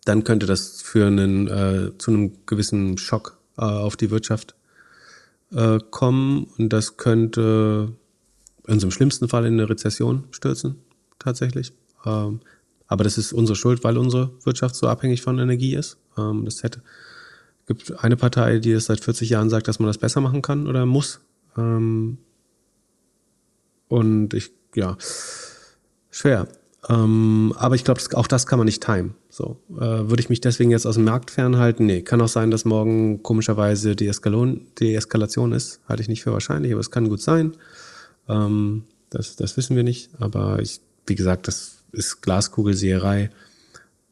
dann könnte das für einen, äh, zu einem gewissen Schock äh, auf die Wirtschaft äh, kommen. Und das könnte in so einem schlimmsten Fall in eine Rezession stürzen, tatsächlich. Ähm, aber das ist unsere Schuld, weil unsere Wirtschaft so abhängig von Energie ist. Ähm, das hätte, gibt eine Partei, die es seit 40 Jahren sagt, dass man das besser machen kann oder muss. Ähm, und ich, ja, schwer. Ähm, aber ich glaube, auch das kann man nicht timen. So, äh, würde ich mich deswegen jetzt aus dem Markt fernhalten? Nee, kann auch sein, dass morgen komischerweise die, Eskalon, die Eskalation ist. Halte ich nicht für wahrscheinlich, aber es kann gut sein. Ähm, das, das wissen wir nicht. Aber ich, wie gesagt, das ist Glaskugelseherei,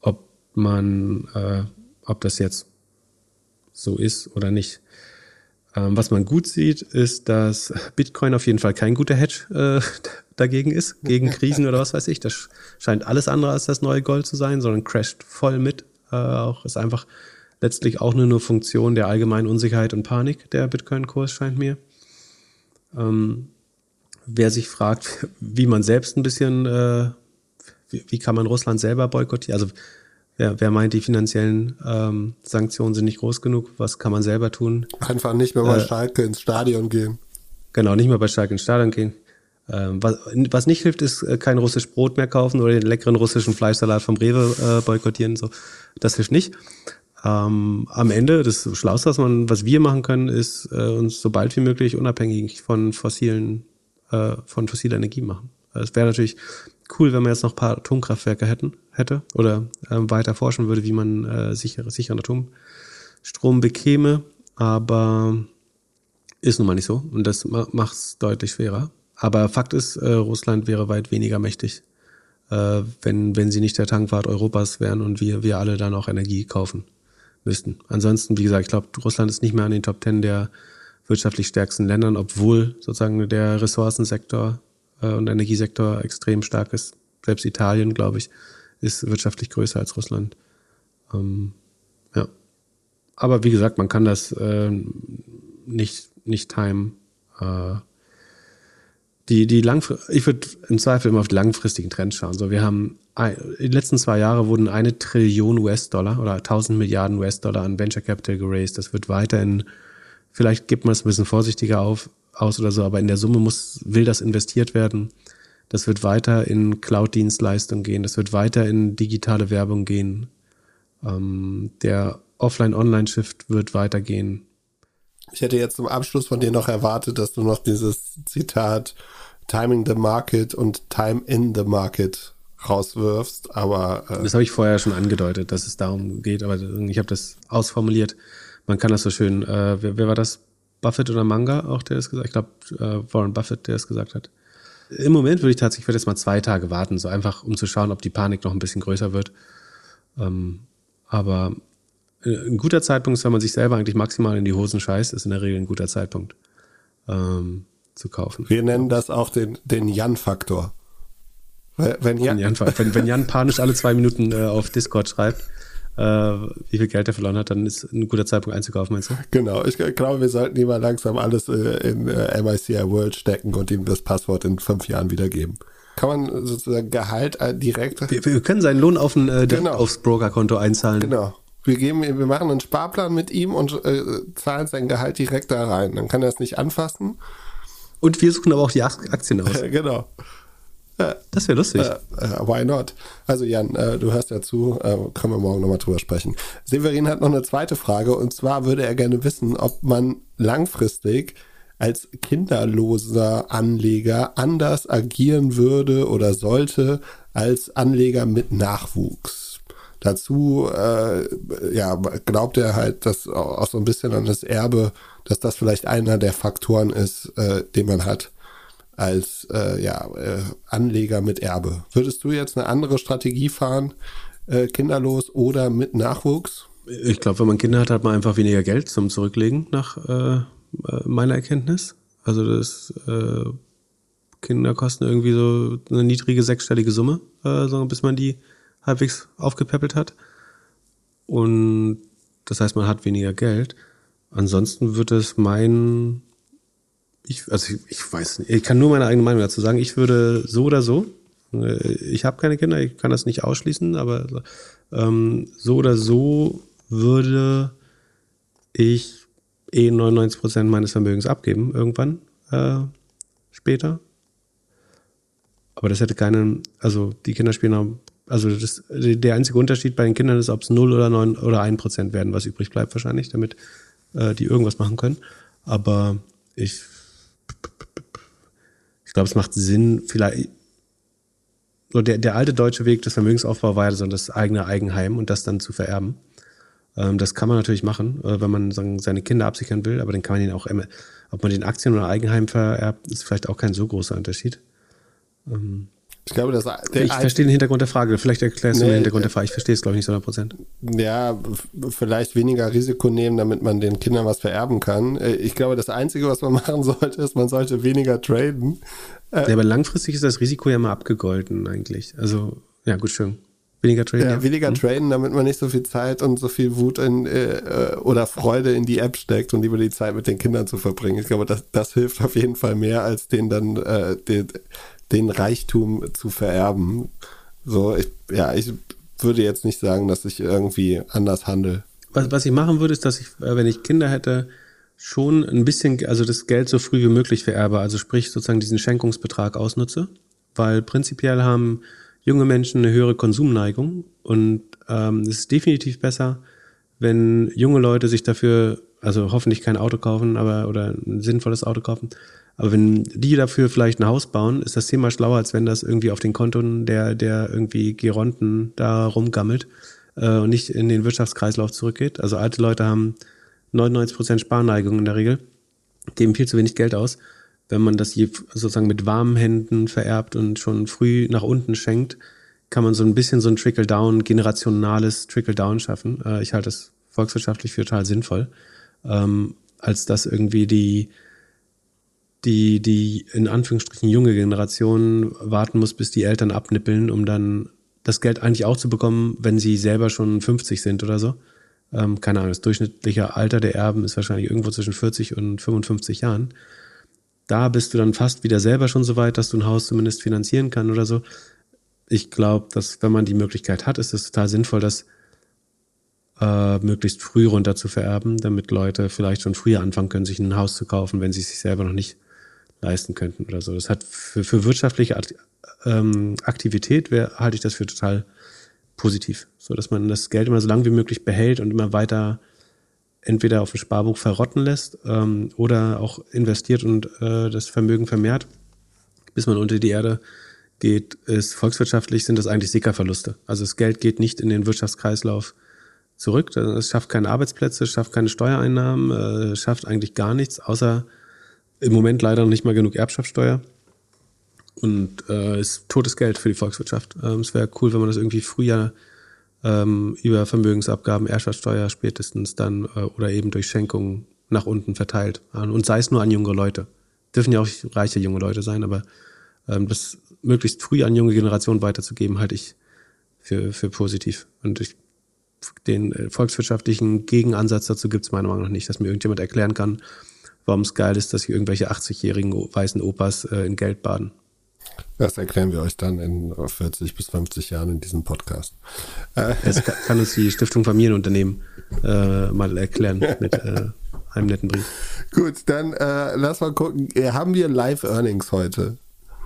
ob man, äh, ob das jetzt so ist oder nicht. Ähm, was man gut sieht, ist, dass Bitcoin auf jeden Fall kein guter Hedge äh, dagegen ist, gegen Krisen oder was weiß ich. Das scheint alles andere als das neue Gold zu sein, sondern crasht voll mit. Äh, auch ist einfach letztlich auch nur eine Funktion der allgemeinen Unsicherheit und Panik, der Bitcoin-Kurs scheint mir. Ähm, wer sich fragt, wie man selbst ein bisschen äh, wie, wie kann man Russland selber boykottieren? Also wer, wer meint, die finanziellen ähm, Sanktionen sind nicht groß genug, was kann man selber tun? Einfach nicht mehr bei äh, Schalke ins Stadion gehen. Genau, nicht mehr bei Schalke ins Stadion gehen. Ähm, was, was nicht hilft, ist äh, kein russisch Brot mehr kaufen oder den leckeren russischen Fleischsalat vom Rewe äh, boykottieren. So, das hilft nicht. Ähm, am Ende, das Schlauste, was man, was wir machen können, ist äh, uns so bald wie möglich unabhängig von fossilen, äh, von fossiler Energie machen. Es wäre natürlich cool, wenn man jetzt noch ein paar Atomkraftwerke hätten, hätte oder ähm, weiter forschen würde, wie man äh, sicher, sicheren Atomstrom bekäme. Aber ist nun mal nicht so und das macht es deutlich schwerer. Aber Fakt ist, äh, Russland wäre weit weniger mächtig, äh, wenn, wenn sie nicht der Tankwart Europas wären und wir, wir alle dann auch Energie kaufen müssten. Ansonsten, wie gesagt, ich glaube, Russland ist nicht mehr an den Top Ten der wirtschaftlich stärksten Ländern, obwohl sozusagen der Ressourcensektor und Energiesektor extrem stark ist. Selbst Italien, glaube ich, ist wirtschaftlich größer als Russland. Ähm, ja. Aber wie gesagt, man kann das äh, nicht, nicht timen. Äh, die, die langfr ich würde im Zweifel immer auf die langfristigen Trends schauen. So, wir haben in den letzten zwei Jahren wurden eine Trillion US-Dollar oder 1000 Milliarden US-Dollar an Venture Capital geraced. Das wird weiterhin, vielleicht gibt man es ein bisschen vorsichtiger auf, aus oder so, aber in der Summe muss, will das investiert werden. Das wird weiter in Cloud-Dienstleistungen gehen, das wird weiter in digitale Werbung gehen. Ähm, der Offline-Online-Shift wird weitergehen. Ich hätte jetzt zum Abschluss von dir noch erwartet, dass du noch dieses Zitat Timing the Market und Time in the Market rauswirfst, aber äh das habe ich vorher schon angedeutet, dass es darum geht, aber ich habe das ausformuliert. Man kann das so schön. Äh, wer, wer, war das? Buffett oder Manga auch, der das gesagt? Ich glaube äh, Warren Buffett, der es gesagt hat. Im Moment würde ich tatsächlich, ich würde jetzt mal zwei Tage warten, so einfach, um zu schauen, ob die Panik noch ein bisschen größer wird. Ähm, aber äh, ein guter Zeitpunkt ist, wenn man sich selber eigentlich maximal in die Hosen scheißt, ist in der Regel ein guter Zeitpunkt ähm, zu kaufen. Wir nennen das auch den, den Jan-Faktor. Wenn Jan, wenn, wenn Jan panisch alle zwei Minuten äh, auf Discord schreibt, wie viel Geld er verloren hat, dann ist ein guter Zeitpunkt einzukaufen, meinst du? Genau, ich glaube, wir sollten ihm mal langsam alles äh, in äh, MICI World stecken und ihm das Passwort in fünf Jahren wiedergeben. Kann man sozusagen Gehalt äh, direkt. Wir, wir, können seinen Lohn auf ein, äh, genau. aufs Brokerkonto einzahlen. Genau. Wir, geben, wir machen einen Sparplan mit ihm und äh, zahlen sein Gehalt direkt da rein. Dann kann er es nicht anfassen. Und wir suchen aber auch die Aktien aus. genau. Das wäre lustig. Äh, äh, why not? Also Jan, äh, du hörst ja zu, äh, können wir morgen nochmal drüber sprechen. Severin hat noch eine zweite Frage und zwar würde er gerne wissen, ob man langfristig als kinderloser Anleger anders agieren würde oder sollte als Anleger mit Nachwuchs. Dazu äh, ja, glaubt er halt, dass auch so ein bisschen an das Erbe, dass das vielleicht einer der Faktoren ist, den man hat als äh, ja, äh, Anleger mit Erbe. Würdest du jetzt eine andere Strategie fahren, äh, kinderlos oder mit Nachwuchs? Ich glaube, wenn man Kinder hat, hat man einfach weniger Geld zum Zurücklegen, nach äh, äh, meiner Erkenntnis. Also das äh, Kinder kosten irgendwie so eine niedrige sechsstellige Summe, äh, bis man die halbwegs aufgepäppelt hat. Und das heißt, man hat weniger Geld. Ansonsten wird es mein ich, also ich, ich weiß nicht, ich kann nur meine eigene Meinung dazu sagen. Ich würde so oder so, äh, ich habe keine Kinder, ich kann das nicht ausschließen, aber ähm, so oder so würde ich eh 99 Prozent meines Vermögens abgeben, irgendwann äh, später. Aber das hätte keinen, also die Kinder spielen auch, also das, der einzige Unterschied bei den Kindern ist, ob es 0 oder 9 oder 1 Prozent werden, was übrig bleibt wahrscheinlich, damit äh, die irgendwas machen können. Aber ich ich glaube, es macht Sinn, vielleicht, so der, der alte deutsche Weg des Vermögensaufbaus war ja so das eigene Eigenheim und das dann zu vererben. Ähm, das kann man natürlich machen, äh, wenn man sagen, seine Kinder absichern will, aber dann kann man ihn auch, ob man den Aktien oder Eigenheim vererbt, ist vielleicht auch kein so großer Unterschied. Ähm, ich glaube, das ich verstehe den Hintergrund der Frage. Vielleicht erklärst du nee, den Hintergrund der Frage. Ich verstehe es, glaube ich, nicht so 100 Prozent. Ja, vielleicht weniger Risiko nehmen, damit man den Kindern was vererben kann. Äh, ich glaube, das Einzige, was man machen sollte, ist, man sollte weniger traden. Äh, ja, aber langfristig ist das Risiko ja mal abgegolten eigentlich. Also, ja, gut, schön. Weniger traden. Ja, ja. weniger hm. traden, damit man nicht so viel Zeit und so viel Wut in, äh, oder Freude in die App steckt und lieber die Zeit mit den Kindern zu verbringen. Ich glaube, das, das hilft auf jeden Fall mehr, als den dann äh, den, den Reichtum zu vererben. So, ich, ja, ich würde jetzt nicht sagen, dass ich irgendwie anders handle. Was, was ich machen würde, ist, dass ich, äh, wenn ich Kinder hätte, schon ein bisschen, also das Geld so früh wie möglich vererbe, also sprich sozusagen diesen Schenkungsbetrag ausnutze, weil prinzipiell haben junge Menschen eine höhere Konsumneigung und ähm, es ist definitiv besser, wenn junge Leute sich dafür, also hoffentlich kein Auto kaufen, aber oder ein sinnvolles Auto kaufen, aber wenn die dafür vielleicht ein Haus bauen, ist das Thema schlauer, als wenn das irgendwie auf den Konten der, der irgendwie Geronten da rumgammelt äh, und nicht in den Wirtschaftskreislauf zurückgeht. Also alte Leute haben 99 Prozent Sparneigung in der Regel, geben viel zu wenig Geld aus. Wenn man das sozusagen mit warmen Händen vererbt und schon früh nach unten schenkt, kann man so ein bisschen so ein Trickle-Down, generationales Trickle-Down schaffen. Äh, ich halte das volkswirtschaftlich für total sinnvoll, ähm, als dass irgendwie die die, die in Anführungsstrichen junge Generation warten muss, bis die Eltern abnippeln, um dann das Geld eigentlich auch zu bekommen, wenn sie selber schon 50 sind oder so. Ähm, keine Ahnung, das durchschnittliche Alter der Erben ist wahrscheinlich irgendwo zwischen 40 und 55 Jahren. Da bist du dann fast wieder selber schon so weit, dass du ein Haus zumindest finanzieren kann oder so. Ich glaube, dass wenn man die Möglichkeit hat, ist es total sinnvoll, das äh, möglichst früh runter zu vererben, damit Leute vielleicht schon früher anfangen können, sich ein Haus zu kaufen, wenn sie sich selber noch nicht leisten könnten oder so. Das hat für, für wirtschaftliche ähm, Aktivität wär, halte ich das für total positiv, so dass man das Geld immer so lange wie möglich behält und immer weiter entweder auf dem Sparbuch verrotten lässt ähm, oder auch investiert und äh, das Vermögen vermehrt, bis man unter die Erde geht, ist volkswirtschaftlich sind das eigentlich Sickerverluste. Also das Geld geht nicht in den Wirtschaftskreislauf zurück. Es schafft keine Arbeitsplätze, schafft keine Steuereinnahmen, äh, schafft eigentlich gar nichts, außer im Moment leider noch nicht mal genug Erbschaftssteuer. Und äh, ist totes Geld für die Volkswirtschaft. Ähm, es wäre cool, wenn man das irgendwie früher ähm, über Vermögensabgaben, Erbschaftssteuer spätestens dann äh, oder eben durch Schenkungen nach unten verteilt. Und sei es nur an junge Leute. Dürfen ja auch reiche junge Leute sein, aber ähm, das möglichst früh an junge Generationen weiterzugeben, halte ich für, für positiv. Und ich, den äh, volkswirtschaftlichen Gegenansatz dazu gibt es meiner Meinung nach nicht, dass mir irgendjemand erklären kann, warum es geil ist, dass hier irgendwelche 80-jährigen weißen Opas äh, in Geld baden. Das erklären wir euch dann in 40 bis 50 Jahren in diesem Podcast. Das kann uns die Stiftung Familienunternehmen äh, mal erklären mit äh, einem netten Brief. Gut, dann äh, lass mal gucken. Haben wir Live-Earnings heute?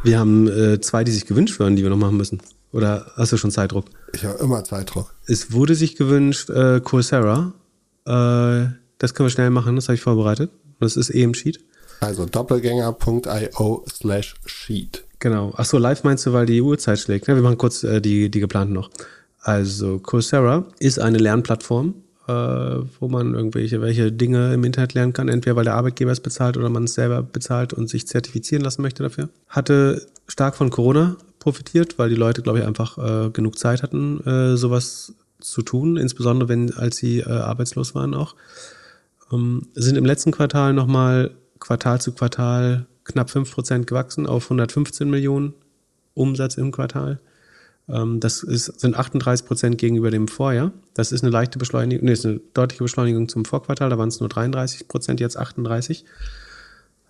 Wir haben äh, zwei, die sich gewünscht werden, die wir noch machen müssen. Oder hast du schon Zeitdruck? Ich habe immer Zeitdruck. Es wurde sich gewünscht, äh, Coursera. Äh, das können wir schnell machen, das habe ich vorbereitet. Das ist eh im Sheet. Also doppelgänger.io slash sheet. Genau. Achso, live meinst du, weil die Uhrzeit schlägt. Ja, wir machen kurz äh, die, die geplanten noch. Also Coursera ist eine Lernplattform, äh, wo man irgendwelche welche Dinge im Internet lernen kann, entweder weil der Arbeitgeber es bezahlt oder man es selber bezahlt und sich zertifizieren lassen möchte dafür. Hatte stark von Corona profitiert, weil die Leute, glaube ich, einfach äh, genug Zeit hatten, äh, sowas zu tun, insbesondere wenn, als sie äh, arbeitslos waren auch. Ähm, sind im letzten Quartal nochmal Quartal zu Quartal knapp 5% gewachsen auf 115 Millionen Umsatz im Quartal. Ähm, das ist, sind 38 Prozent gegenüber dem Vorjahr. Das ist eine leichte Beschleunigung, nee, ist eine deutliche Beschleunigung zum Vorquartal. Da waren es nur 33 Prozent, jetzt 38.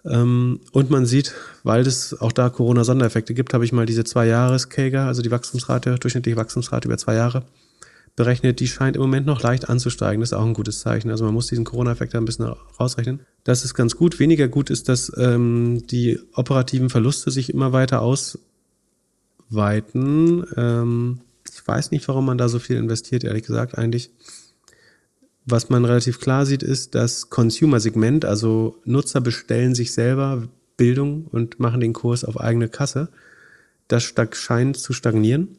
Ähm, und man sieht, weil es auch da Corona-Sondereffekte gibt, habe ich mal diese zwei jahres also die Wachstumsrate, durchschnittliche Wachstumsrate über zwei Jahre berechnet, die scheint im Moment noch leicht anzusteigen. Das ist auch ein gutes Zeichen. Also man muss diesen Corona-Effekt ein bisschen rausrechnen. Das ist ganz gut. Weniger gut ist, dass ähm, die operativen Verluste sich immer weiter ausweiten. Ähm, ich weiß nicht, warum man da so viel investiert, ehrlich gesagt, eigentlich. Was man relativ klar sieht, ist, dass Consumer-Segment, also Nutzer bestellen sich selber Bildung und machen den Kurs auf eigene Kasse. Das scheint zu stagnieren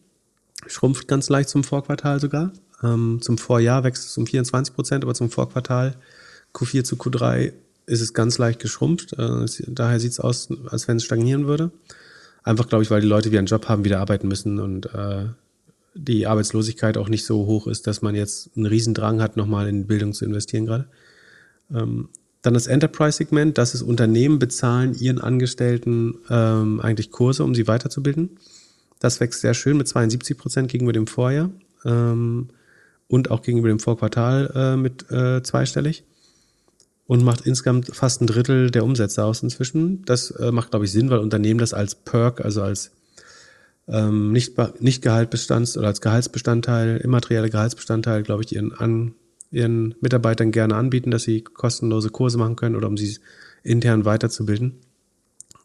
schrumpft ganz leicht zum Vorquartal sogar. Ähm, zum Vorjahr wächst es um 24 Prozent, aber zum Vorquartal Q4 zu Q3 ist es ganz leicht geschrumpft. Äh, daher sieht es aus, als wenn es stagnieren würde. Einfach, glaube ich, weil die Leute, die einen Job haben, wieder arbeiten müssen und äh, die Arbeitslosigkeit auch nicht so hoch ist, dass man jetzt einen Riesendrang hat, nochmal in Bildung zu investieren gerade. Ähm, dann das Enterprise-Segment, das ist Unternehmen bezahlen ihren Angestellten ähm, eigentlich Kurse, um sie weiterzubilden. Das wächst sehr schön mit 72 Prozent gegenüber dem Vorjahr ähm, und auch gegenüber dem Vorquartal äh, mit äh, zweistellig und macht insgesamt fast ein Drittel der Umsätze aus inzwischen. Das äh, macht, glaube ich, Sinn, weil Unternehmen das als Perk, also als ähm, nicht, nicht Gehaltbestands- oder als Gehaltsbestandteil, immaterielle Gehaltsbestandteil, glaube ich, ihren, an, ihren Mitarbeitern gerne anbieten, dass sie kostenlose Kurse machen können oder um sie intern weiterzubilden.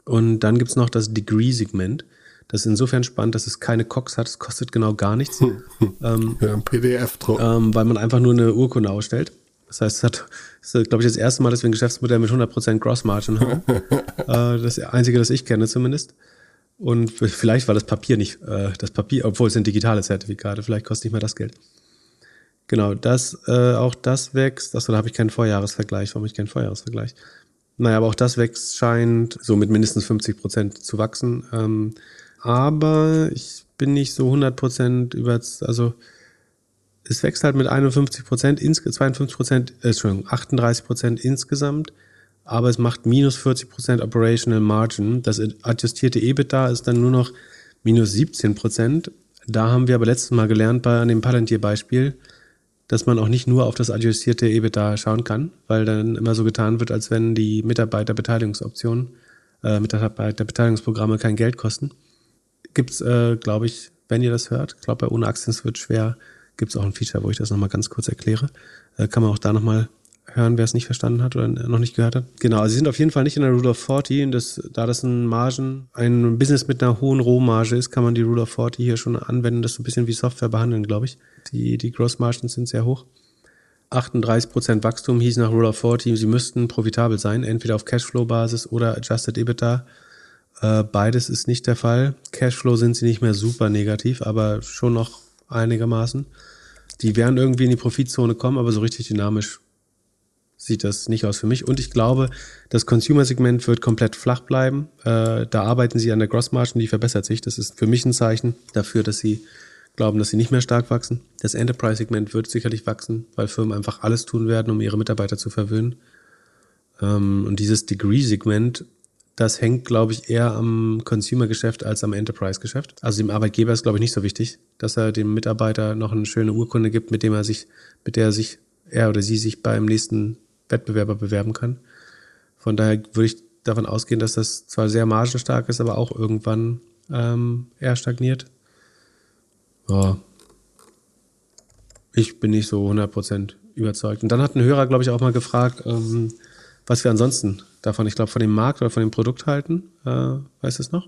Und dann gibt's noch das Degree-Segment. Das ist insofern spannend, dass es keine Cox hat. Es kostet genau gar nichts. ähm, ja, ein PDF-Druck. Ähm, weil man einfach nur eine Urkunde ausstellt. Das heißt, es hat, ist, glaube ich, das erste Mal, dass wir ein Geschäftsmodell mit 100% Gross Margin haben. äh, das einzige, das ich kenne zumindest. Und vielleicht war das Papier nicht, äh, das Papier, obwohl es sind digitale Zertifikate, vielleicht kostet nicht mehr das Geld. Genau, das, äh, auch das wächst. Achso, da habe ich keinen Vorjahresvergleich. Warum habe ich keinen Vorjahresvergleich? Naja, aber auch das wächst, scheint so mit mindestens 50 Prozent zu wachsen. Ähm, aber ich bin nicht so 100% über, also es wächst halt mit 51 Prozent, 52 Prozent, äh, Entschuldigung, 38 Prozent insgesamt, aber es macht minus 40 Prozent Operational Margin. Das adjustierte EBITDA ist dann nur noch minus 17 Prozent. Da haben wir aber letztes Mal gelernt bei dem Palantir-Beispiel, dass man auch nicht nur auf das adjustierte EBITDA schauen kann, weil dann immer so getan wird, als wenn die Mitarbeiterbeteiligungsoptionen, äh, Mitarbeiterbeteiligungsprogramme kein Geld kosten gibt's, äh, glaube ich, wenn ihr das hört, glaube, bei ohne Aktien es wird schwer gibt es auch ein Feature, wo ich das nochmal ganz kurz erkläre. Äh, kann man auch da nochmal hören, wer es nicht verstanden hat oder noch nicht gehört hat. Genau, also sie sind auf jeden Fall nicht in der Rule of 40. Und das, da das ein Margen, ein Business mit einer hohen Rohmarge ist, kann man die Rule of 40 hier schon anwenden, das so ein bisschen wie Software behandeln, glaube ich. Die, die Gross Margins sind sehr hoch. 38% Wachstum hieß nach Rule of 40, sie müssten profitabel sein, entweder auf Cashflow-Basis oder Adjusted EBITDA. Äh, beides ist nicht der Fall. Cashflow sind sie nicht mehr super negativ, aber schon noch einigermaßen. Die werden irgendwie in die Profitzone kommen, aber so richtig dynamisch sieht das nicht aus für mich. Und ich glaube, das Consumer-Segment wird komplett flach bleiben. Äh, da arbeiten sie an der Grossmargin, die verbessert sich. Das ist für mich ein Zeichen dafür, dass sie glauben, dass sie nicht mehr stark wachsen. Das Enterprise-Segment wird sicherlich wachsen, weil Firmen einfach alles tun werden, um ihre Mitarbeiter zu verwöhnen. Ähm, und dieses Degree-Segment, das hängt, glaube ich, eher am Consumer-Geschäft als am Enterprise-Geschäft. Also dem Arbeitgeber ist, glaube ich, nicht so wichtig, dass er dem Mitarbeiter noch eine schöne Urkunde gibt, mit dem er sich, mit der er sich, er oder sie sich beim nächsten Wettbewerber bewerben kann. Von daher würde ich davon ausgehen, dass das zwar sehr margenstark ist, aber auch irgendwann ähm, eher stagniert. Ja. Ich bin nicht so 100% überzeugt. Und dann hat ein Hörer, glaube ich, auch mal gefragt, ähm, was wir ansonsten davon, ich glaube, von dem Markt oder von dem Produkt halten. Äh, weißt du es noch?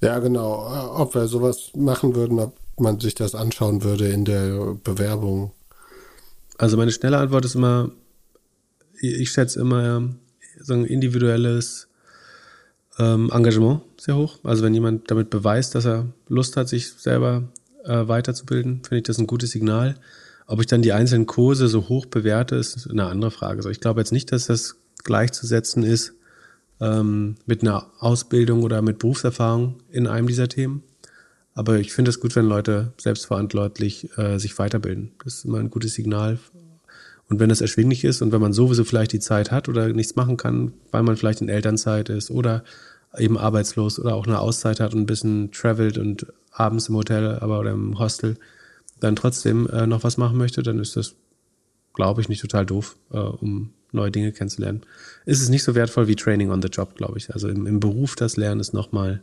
Ja, genau. Ob wir sowas machen würden, ob man sich das anschauen würde in der Bewerbung. Also meine schnelle Antwort ist immer, ich schätze immer so ein individuelles ähm, Engagement sehr hoch. Also wenn jemand damit beweist, dass er Lust hat, sich selber äh, weiterzubilden, finde ich das ein gutes Signal. Ob ich dann die einzelnen Kurse so hoch bewerte, ist eine andere Frage. Also ich glaube jetzt nicht, dass das gleichzusetzen ist ähm, mit einer Ausbildung oder mit Berufserfahrung in einem dieser Themen. Aber ich finde es gut, wenn Leute selbstverantwortlich äh, sich weiterbilden. Das ist immer ein gutes Signal und wenn das erschwinglich ist und wenn man sowieso vielleicht die Zeit hat oder nichts machen kann, weil man vielleicht in Elternzeit ist oder eben arbeitslos oder auch eine Auszeit hat und ein bisschen travelt und abends im Hotel aber oder im Hostel dann trotzdem äh, noch was machen möchte, dann ist das, glaube ich, nicht total doof, äh, um neue Dinge kennenzulernen. Ist es nicht so wertvoll wie Training on the Job, glaube ich. Also im, im Beruf das Lernen ist nochmal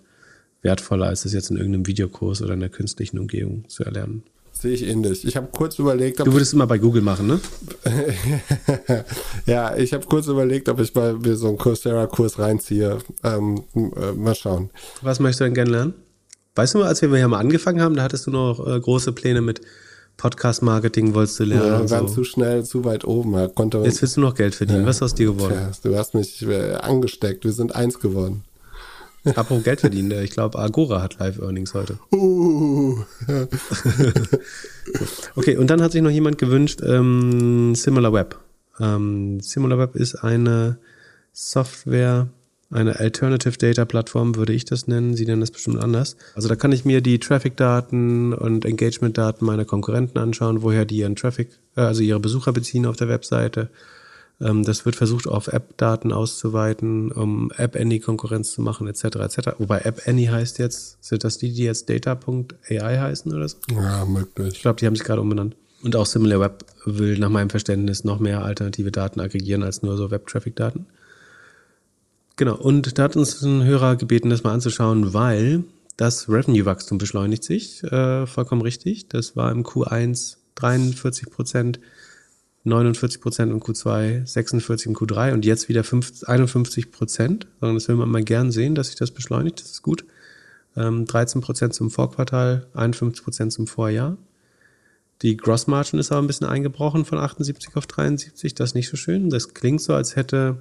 wertvoller, als es jetzt in irgendeinem Videokurs oder in der künstlichen Umgebung zu erlernen. Sehe ich ähnlich. Ich habe kurz überlegt, ob. Du würdest immer bei Google machen, ne? ja, ich habe kurz überlegt, ob ich mal mir so einen Coursera-Kurs reinziehe. Ähm, äh, mal schauen. Was möchtest du denn gerne lernen? Weißt du mal, als wir hier mal angefangen haben, da hattest du noch äh, große Pläne mit Podcast-Marketing, wolltest du lernen. Ja, waren so. zu schnell, zu weit oben. Konnte Jetzt willst du noch Geld verdienen. Ja. Was ist aus dir geworden? Ja, du hast mich äh, angesteckt. Wir sind eins geworden. Apropos Geld verdienen, ich glaube, Agora hat Live-Earnings heute. Uh, okay, und dann hat sich noch jemand gewünscht, ähm, SimilarWeb. Ähm, SimilarWeb ist eine Software, eine Alternative Data Plattform, würde ich das nennen. Sie nennen das bestimmt anders. Also da kann ich mir die Traffic-Daten und Engagement-Daten meiner Konkurrenten anschauen, woher die ihren Traffic, äh, also ihre Besucher beziehen auf der Webseite ähm, das wird versucht, auf App-Daten auszuweiten, um App-Any-Konkurrenz zu machen, etc. etc. Wobei App-Any heißt jetzt, sind das die, die jetzt Data.ai heißen oder so? Ja, möglich. Ich glaube, die haben sich gerade umbenannt. Und auch SimilarWeb will nach meinem Verständnis noch mehr alternative Daten aggregieren als nur so Web-Traffic-Daten. Genau, und da hat uns ein Hörer gebeten, das mal anzuschauen, weil das Revenue-Wachstum beschleunigt sich, äh, vollkommen richtig. Das war im Q1 43 Prozent 49 Prozent im Q2, 46 im Q3 und jetzt wieder 5, 51 Prozent. Das will man mal gern sehen, dass sich das beschleunigt. Das ist gut. Ähm, 13 Prozent zum Vorquartal, 51 Prozent zum Vorjahr. Die Gross Margin ist aber ein bisschen eingebrochen von 78 auf 73. Das ist nicht so schön. Das klingt so, als hätte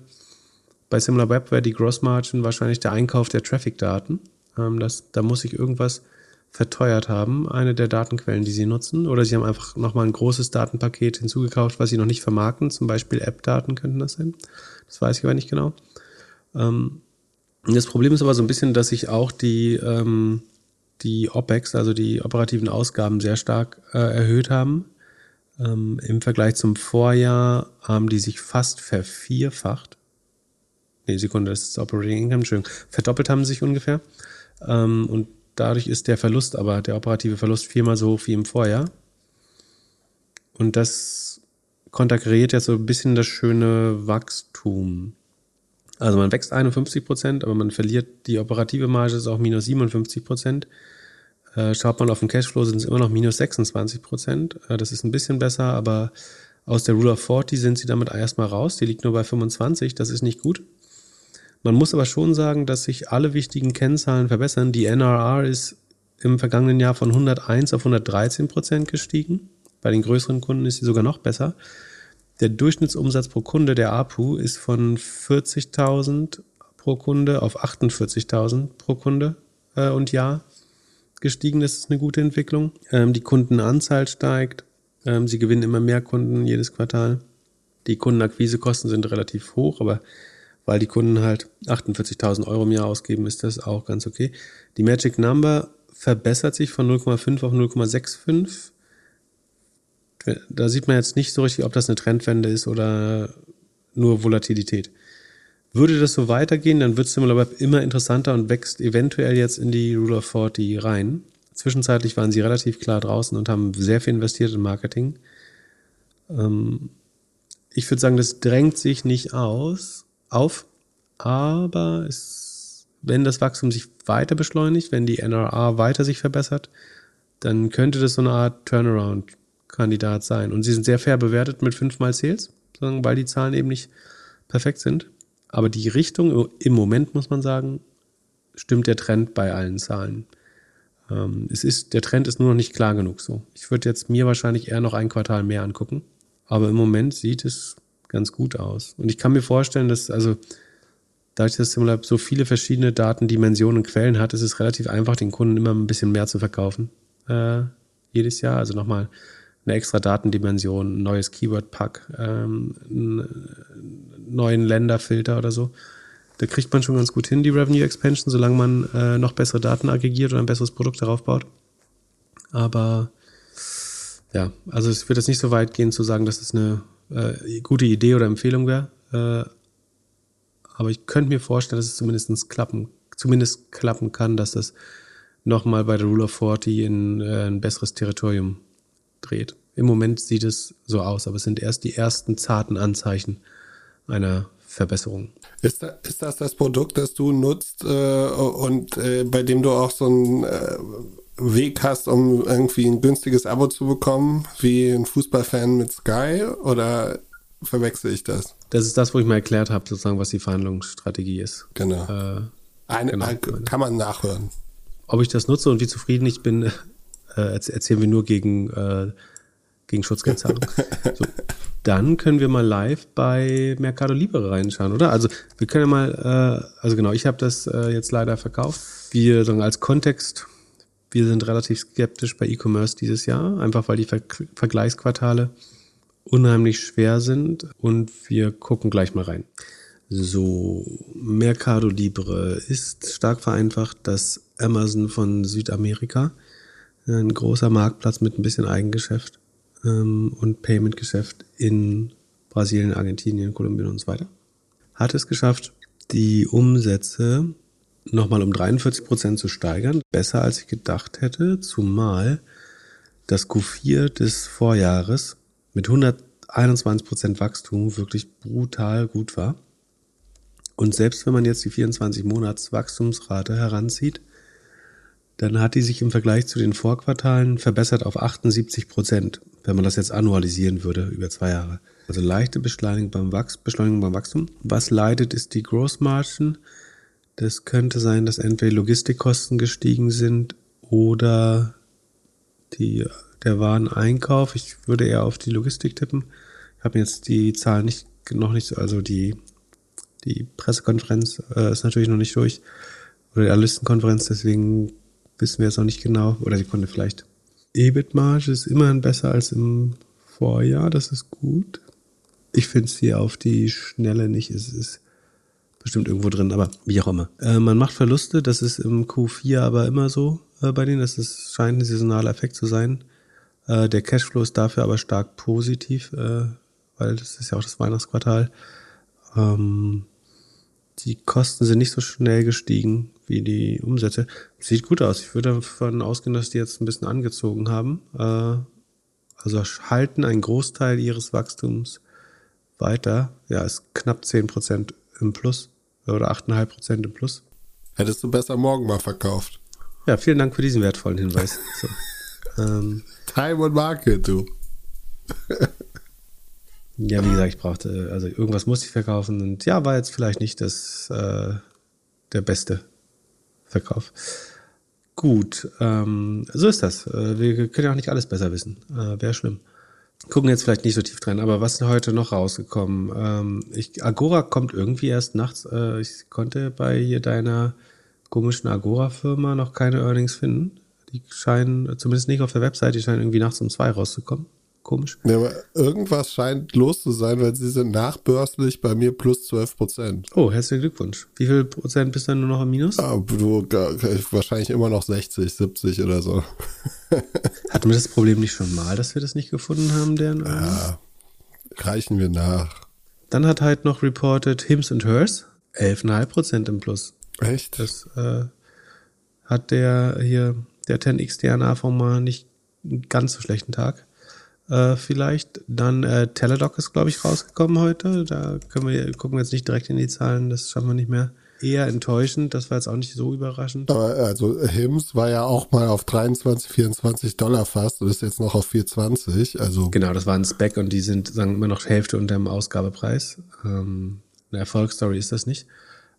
bei SimilarWeb wäre die Gross Margin wahrscheinlich der Einkauf der Traffic-Daten. Ähm, das, da muss ich irgendwas verteuert haben, eine der Datenquellen, die sie nutzen. Oder sie haben einfach nochmal ein großes Datenpaket hinzugekauft, was sie noch nicht vermarkten. Zum Beispiel App-Daten könnten das sein. Das weiß ich aber nicht genau. Ähm, das Problem ist aber so ein bisschen, dass sich auch die, ähm, die OPEX, also die operativen Ausgaben, sehr stark äh, erhöht haben. Ähm, Im Vergleich zum Vorjahr haben die sich fast vervierfacht. Nee, Sekunde, das ist Operating Income, Entschuldigung. Verdoppelt haben sich ungefähr. Ähm, und Dadurch ist der Verlust aber, der operative Verlust viermal so hoch wie im Vorjahr. Und das konterkariert jetzt so ein bisschen das schöne Wachstum. Also man wächst 51 Prozent, aber man verliert die operative Marge, ist auch minus 57 Prozent. Äh, schaut man auf den Cashflow, sind es immer noch minus 26 Prozent. Äh, das ist ein bisschen besser, aber aus der Rule of 40 sind sie damit erstmal raus. Die liegt nur bei 25, das ist nicht gut. Man muss aber schon sagen, dass sich alle wichtigen Kennzahlen verbessern. Die NRR ist im vergangenen Jahr von 101 auf 113 Prozent gestiegen. Bei den größeren Kunden ist sie sogar noch besser. Der Durchschnittsumsatz pro Kunde, der APU, ist von 40.000 pro Kunde auf 48.000 pro Kunde äh, und Jahr gestiegen. Das ist eine gute Entwicklung. Ähm, die Kundenanzahl steigt. Ähm, sie gewinnen immer mehr Kunden jedes Quartal. Die Kundenakquisekosten sind relativ hoch, aber weil die Kunden halt 48.000 Euro im Jahr ausgeben, ist das auch ganz okay. Die Magic Number verbessert sich von 0,5 auf 0,65. Da sieht man jetzt nicht so richtig, ob das eine Trendwende ist oder nur Volatilität. Würde das so weitergehen, dann wird Similarweb immer interessanter und wächst eventuell jetzt in die Rule of 40 rein. Zwischenzeitlich waren sie relativ klar draußen und haben sehr viel investiert in Marketing. Ähm, ich würde sagen, das drängt sich nicht aus, auf, aber es, wenn das Wachstum sich weiter beschleunigt, wenn die NRA weiter sich verbessert, dann könnte das so eine Art Turnaround-Kandidat sein. Und sie sind sehr fair bewertet mit fünfmal Sales, weil die Zahlen eben nicht perfekt sind. Aber die Richtung im Moment, muss man sagen, stimmt der Trend bei allen Zahlen. Ähm, es ist, der Trend ist nur noch nicht klar genug so. Ich würde jetzt mir wahrscheinlich eher noch ein Quartal mehr angucken. Aber im Moment sieht es ganz gut aus. Und ich kann mir vorstellen, dass, also, dadurch, dass Simulab so viele verschiedene Datendimensionen und Quellen hat, ist es relativ einfach, den Kunden immer ein bisschen mehr zu verkaufen. Äh, jedes Jahr. Also nochmal eine extra Datendimension, ein neues Keyword-Pack, ähm, einen neuen Länderfilter oder so da kriegt man schon ganz gut hin, die Revenue Expansion, solange man äh, noch bessere Daten aggregiert oder ein besseres Produkt darauf baut. Aber ja, also es wird jetzt nicht so weit gehen zu sagen, dass es eine äh, gute Idee oder Empfehlung wäre. Äh, aber ich könnte mir vorstellen, dass es zumindest klappen, zumindest klappen kann, dass das nochmal bei der Rule of 40 in äh, ein besseres Territorium dreht. Im Moment sieht es so aus, aber es sind erst die ersten zarten Anzeichen einer Verbesserung. Ist, da, ist das das Produkt, das du nutzt äh, und äh, bei dem du auch so einen äh, Weg hast, um irgendwie ein günstiges Abo zu bekommen, wie ein Fußballfan mit Sky? Oder verwechsel ich das? Das ist das, wo ich mal erklärt habe, sozusagen, was die Verhandlungsstrategie ist. Genau. Äh, Eine, genau. Kann man nachhören. Ob ich das nutze und wie zufrieden ich bin, äh, erzählen wir nur gegen, äh, gegen Schutzgeldzahlung. so dann können wir mal live bei Mercado Libre reinschauen, oder? Also wir können ja mal, äh, also genau, ich habe das äh, jetzt leider verkauft. Wir sagen als Kontext, wir sind relativ skeptisch bei E-Commerce dieses Jahr, einfach weil die Ver Vergleichsquartale unheimlich schwer sind und wir gucken gleich mal rein. So, Mercado Libre ist stark vereinfacht das Amazon von Südamerika. Ein großer Marktplatz mit ein bisschen Eigengeschäft ähm, und Payment-Geschäft in Brasilien, Argentinien, Kolumbien und so weiter. Hat es geschafft, die Umsätze nochmal um 43 Prozent zu steigern. Besser als ich gedacht hätte, zumal das Q4 des Vorjahres mit 121 Prozent Wachstum wirklich brutal gut war. Und selbst wenn man jetzt die 24 Monats Wachstumsrate heranzieht, dann hat die sich im Vergleich zu den Vorquartalen verbessert auf 78 Prozent wenn man das jetzt annualisieren würde über zwei Jahre. Also leichte Beschleunigung beim, Wachs Beschleunigung beim Wachstum. Was leidet, ist die Gross Margin. Das könnte sein, dass entweder Logistikkosten gestiegen sind oder die, der Wareneinkauf. Ich würde eher auf die Logistik tippen. Ich habe jetzt die Zahlen nicht, noch nicht, also die, die Pressekonferenz äh, ist natürlich noch nicht durch. Oder die Analystenkonferenz, deswegen wissen wir jetzt noch nicht genau. Oder die Kunde vielleicht EBIT-Marge ist immerhin besser als im Vorjahr, das ist gut. Ich finde es hier auf die Schnelle nicht, es ist bestimmt irgendwo drin, aber wie auch immer. Äh, man macht Verluste, das ist im Q4 aber immer so äh, bei denen, das ist, scheint ein saisonaler Effekt zu sein. Äh, der Cashflow ist dafür aber stark positiv, äh, weil das ist ja auch das Weihnachtsquartal. Ähm, die Kosten sind nicht so schnell gestiegen wie die Umsätze. Sieht gut aus. Ich würde davon ausgehen, dass die jetzt ein bisschen angezogen haben. Äh, also halten einen Großteil ihres Wachstums weiter. Ja, ist knapp 10% im Plus oder 8,5% im Plus. Hättest du besser morgen mal verkauft. Ja, vielen Dank für diesen wertvollen Hinweis. So. Ähm, Time und Market, du. ja, wie gesagt, ich brauchte, also irgendwas musste ich verkaufen und ja, war jetzt vielleicht nicht das äh, der beste Verkauf. Gut, ähm, so ist das. Äh, wir können ja auch nicht alles besser wissen. Äh, Wäre schlimm. Gucken jetzt vielleicht nicht so tief drin, aber was ist heute noch rausgekommen? Ähm, ich, Agora kommt irgendwie erst nachts. Äh, ich konnte bei hier deiner komischen Agora-Firma noch keine Earnings finden. Die scheinen, zumindest nicht auf der Website, die scheinen irgendwie nachts um zwei rauszukommen. Komisch. Ja, aber irgendwas scheint los zu sein, weil sie sind nachbörslich bei mir plus 12 Prozent. Oh, herzlichen Glückwunsch. Wie viel Prozent bist du dann nur noch im Minus? Ah, du, wahrscheinlich immer noch 60, 70 oder so. Hatten wir das Problem nicht schon mal, dass wir das nicht gefunden haben, deren? Ja, reichen wir nach. Dann hat halt noch reported Hims and Hers 11,5 Prozent im Plus. Echt? Das äh, hat der hier, der 10x DNA-Fonds mal nicht einen ganz so schlechten Tag. Äh, vielleicht. Dann äh, Teladoc ist, glaube ich, rausgekommen heute. Da können wir, gucken wir jetzt nicht direkt in die Zahlen, das schaffen wir nicht mehr. Eher enttäuschend, das war jetzt auch nicht so überraschend. Aber also Hims war ja auch mal auf 23, 24 Dollar fast und ist jetzt noch auf 420. Also Genau, das war ein Spec und die sind, sagen immer noch Hälfte unter dem Ausgabepreis. Ähm, eine Erfolgsstory ist das nicht.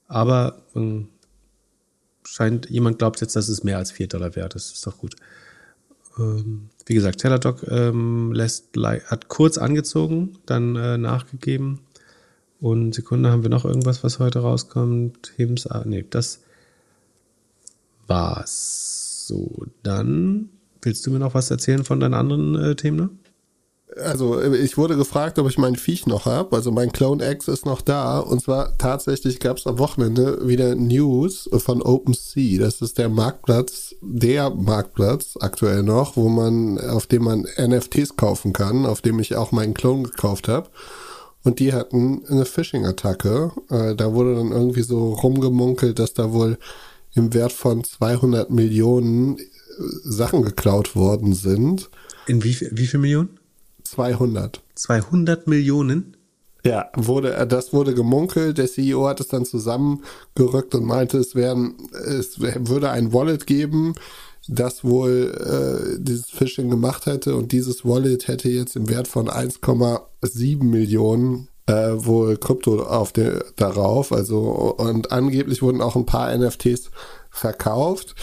Aber ähm, scheint, jemand glaubt jetzt, dass es mehr als 4 Dollar wert ist. Ist doch gut. Ähm, wie gesagt, Teladoc ähm, lässt, hat kurz angezogen, dann äh, nachgegeben. Und Sekunde, haben wir noch irgendwas, was heute rauskommt? Hims, ah, nee, das war's. So, dann willst du mir noch was erzählen von deinen anderen äh, Themen? Also ich wurde gefragt, ob ich mein Viech noch habe. Also mein Clone X ist noch da. Und zwar tatsächlich gab es am Wochenende wieder News von OpenSea. Das ist der Marktplatz, der Marktplatz aktuell noch, wo man, auf dem man NFTs kaufen kann, auf dem ich auch meinen Clone gekauft habe. Und die hatten eine Phishing-Attacke. Äh, da wurde dann irgendwie so rumgemunkelt, dass da wohl im Wert von 200 Millionen äh, Sachen geklaut worden sind. In wie, wie viel Millionen? 200. 200 Millionen? Ja, wurde, äh, das wurde gemunkelt. Der CEO hat es dann zusammengerückt und meinte, es wären, es würde ein Wallet geben, das wohl äh, dieses Phishing gemacht hätte und dieses Wallet hätte jetzt im Wert von 1,7 Millionen äh, wohl Krypto auf der, darauf. Also und angeblich wurden auch ein paar NFTs verkauft.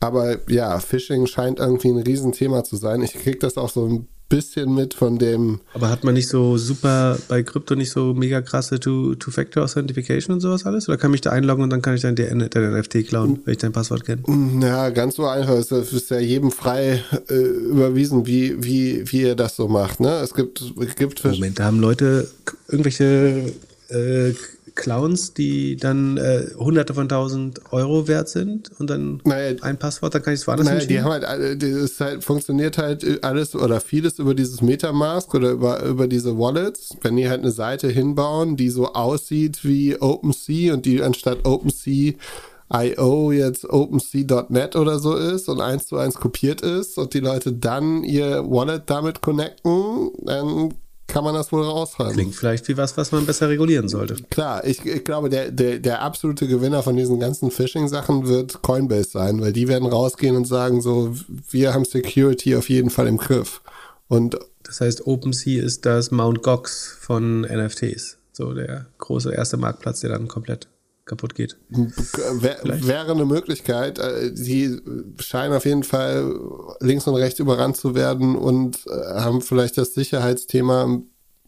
Aber ja, Phishing scheint irgendwie ein Riesenthema zu sein. Ich krieg das auch so ein bisschen mit von dem Aber hat man nicht so super bei Krypto nicht so mega krasse Two- Two-Factor-Authentification und sowas alles? Oder kann mich da einloggen und dann kann ich dann den, den NFT klauen, wenn ich dein Passwort kenne? Ja, ganz so einfach. Es ist ja jedem frei äh, überwiesen, wie, wie, wie ihr das so macht. Ne? Es gibt, es gibt Moment, da haben Leute irgendwelche äh, Clowns, die dann äh, hunderte von tausend Euro wert sind und dann ein Passwort, dann kann ich es woanders Naja, die haben halt, alle- das halt, funktioniert halt alles oder vieles über dieses Metamask oder über, über diese Wallets. Wenn die halt eine Seite hinbauen, die so aussieht wie OpenSea und die anstatt OpenSea IO jetzt OpenSea.net oder so ist und eins zu eins kopiert ist und die Leute dann ihr Wallet damit connecten, dann kann man das wohl raushalten. Klingt vielleicht wie was, was man besser regulieren sollte. Klar, ich, ich glaube, der, der, der absolute Gewinner von diesen ganzen Phishing-Sachen wird Coinbase sein, weil die werden rausgehen und sagen so, wir haben Security auf jeden Fall im Griff. Und Das heißt, OpenSea ist das Mount Gox von NFTs. So der große erste Marktplatz, der dann komplett kaputt geht. wär, wäre eine Möglichkeit, äh, die scheinen auf jeden Fall links und rechts überrannt zu werden und äh, haben vielleicht das Sicherheitsthema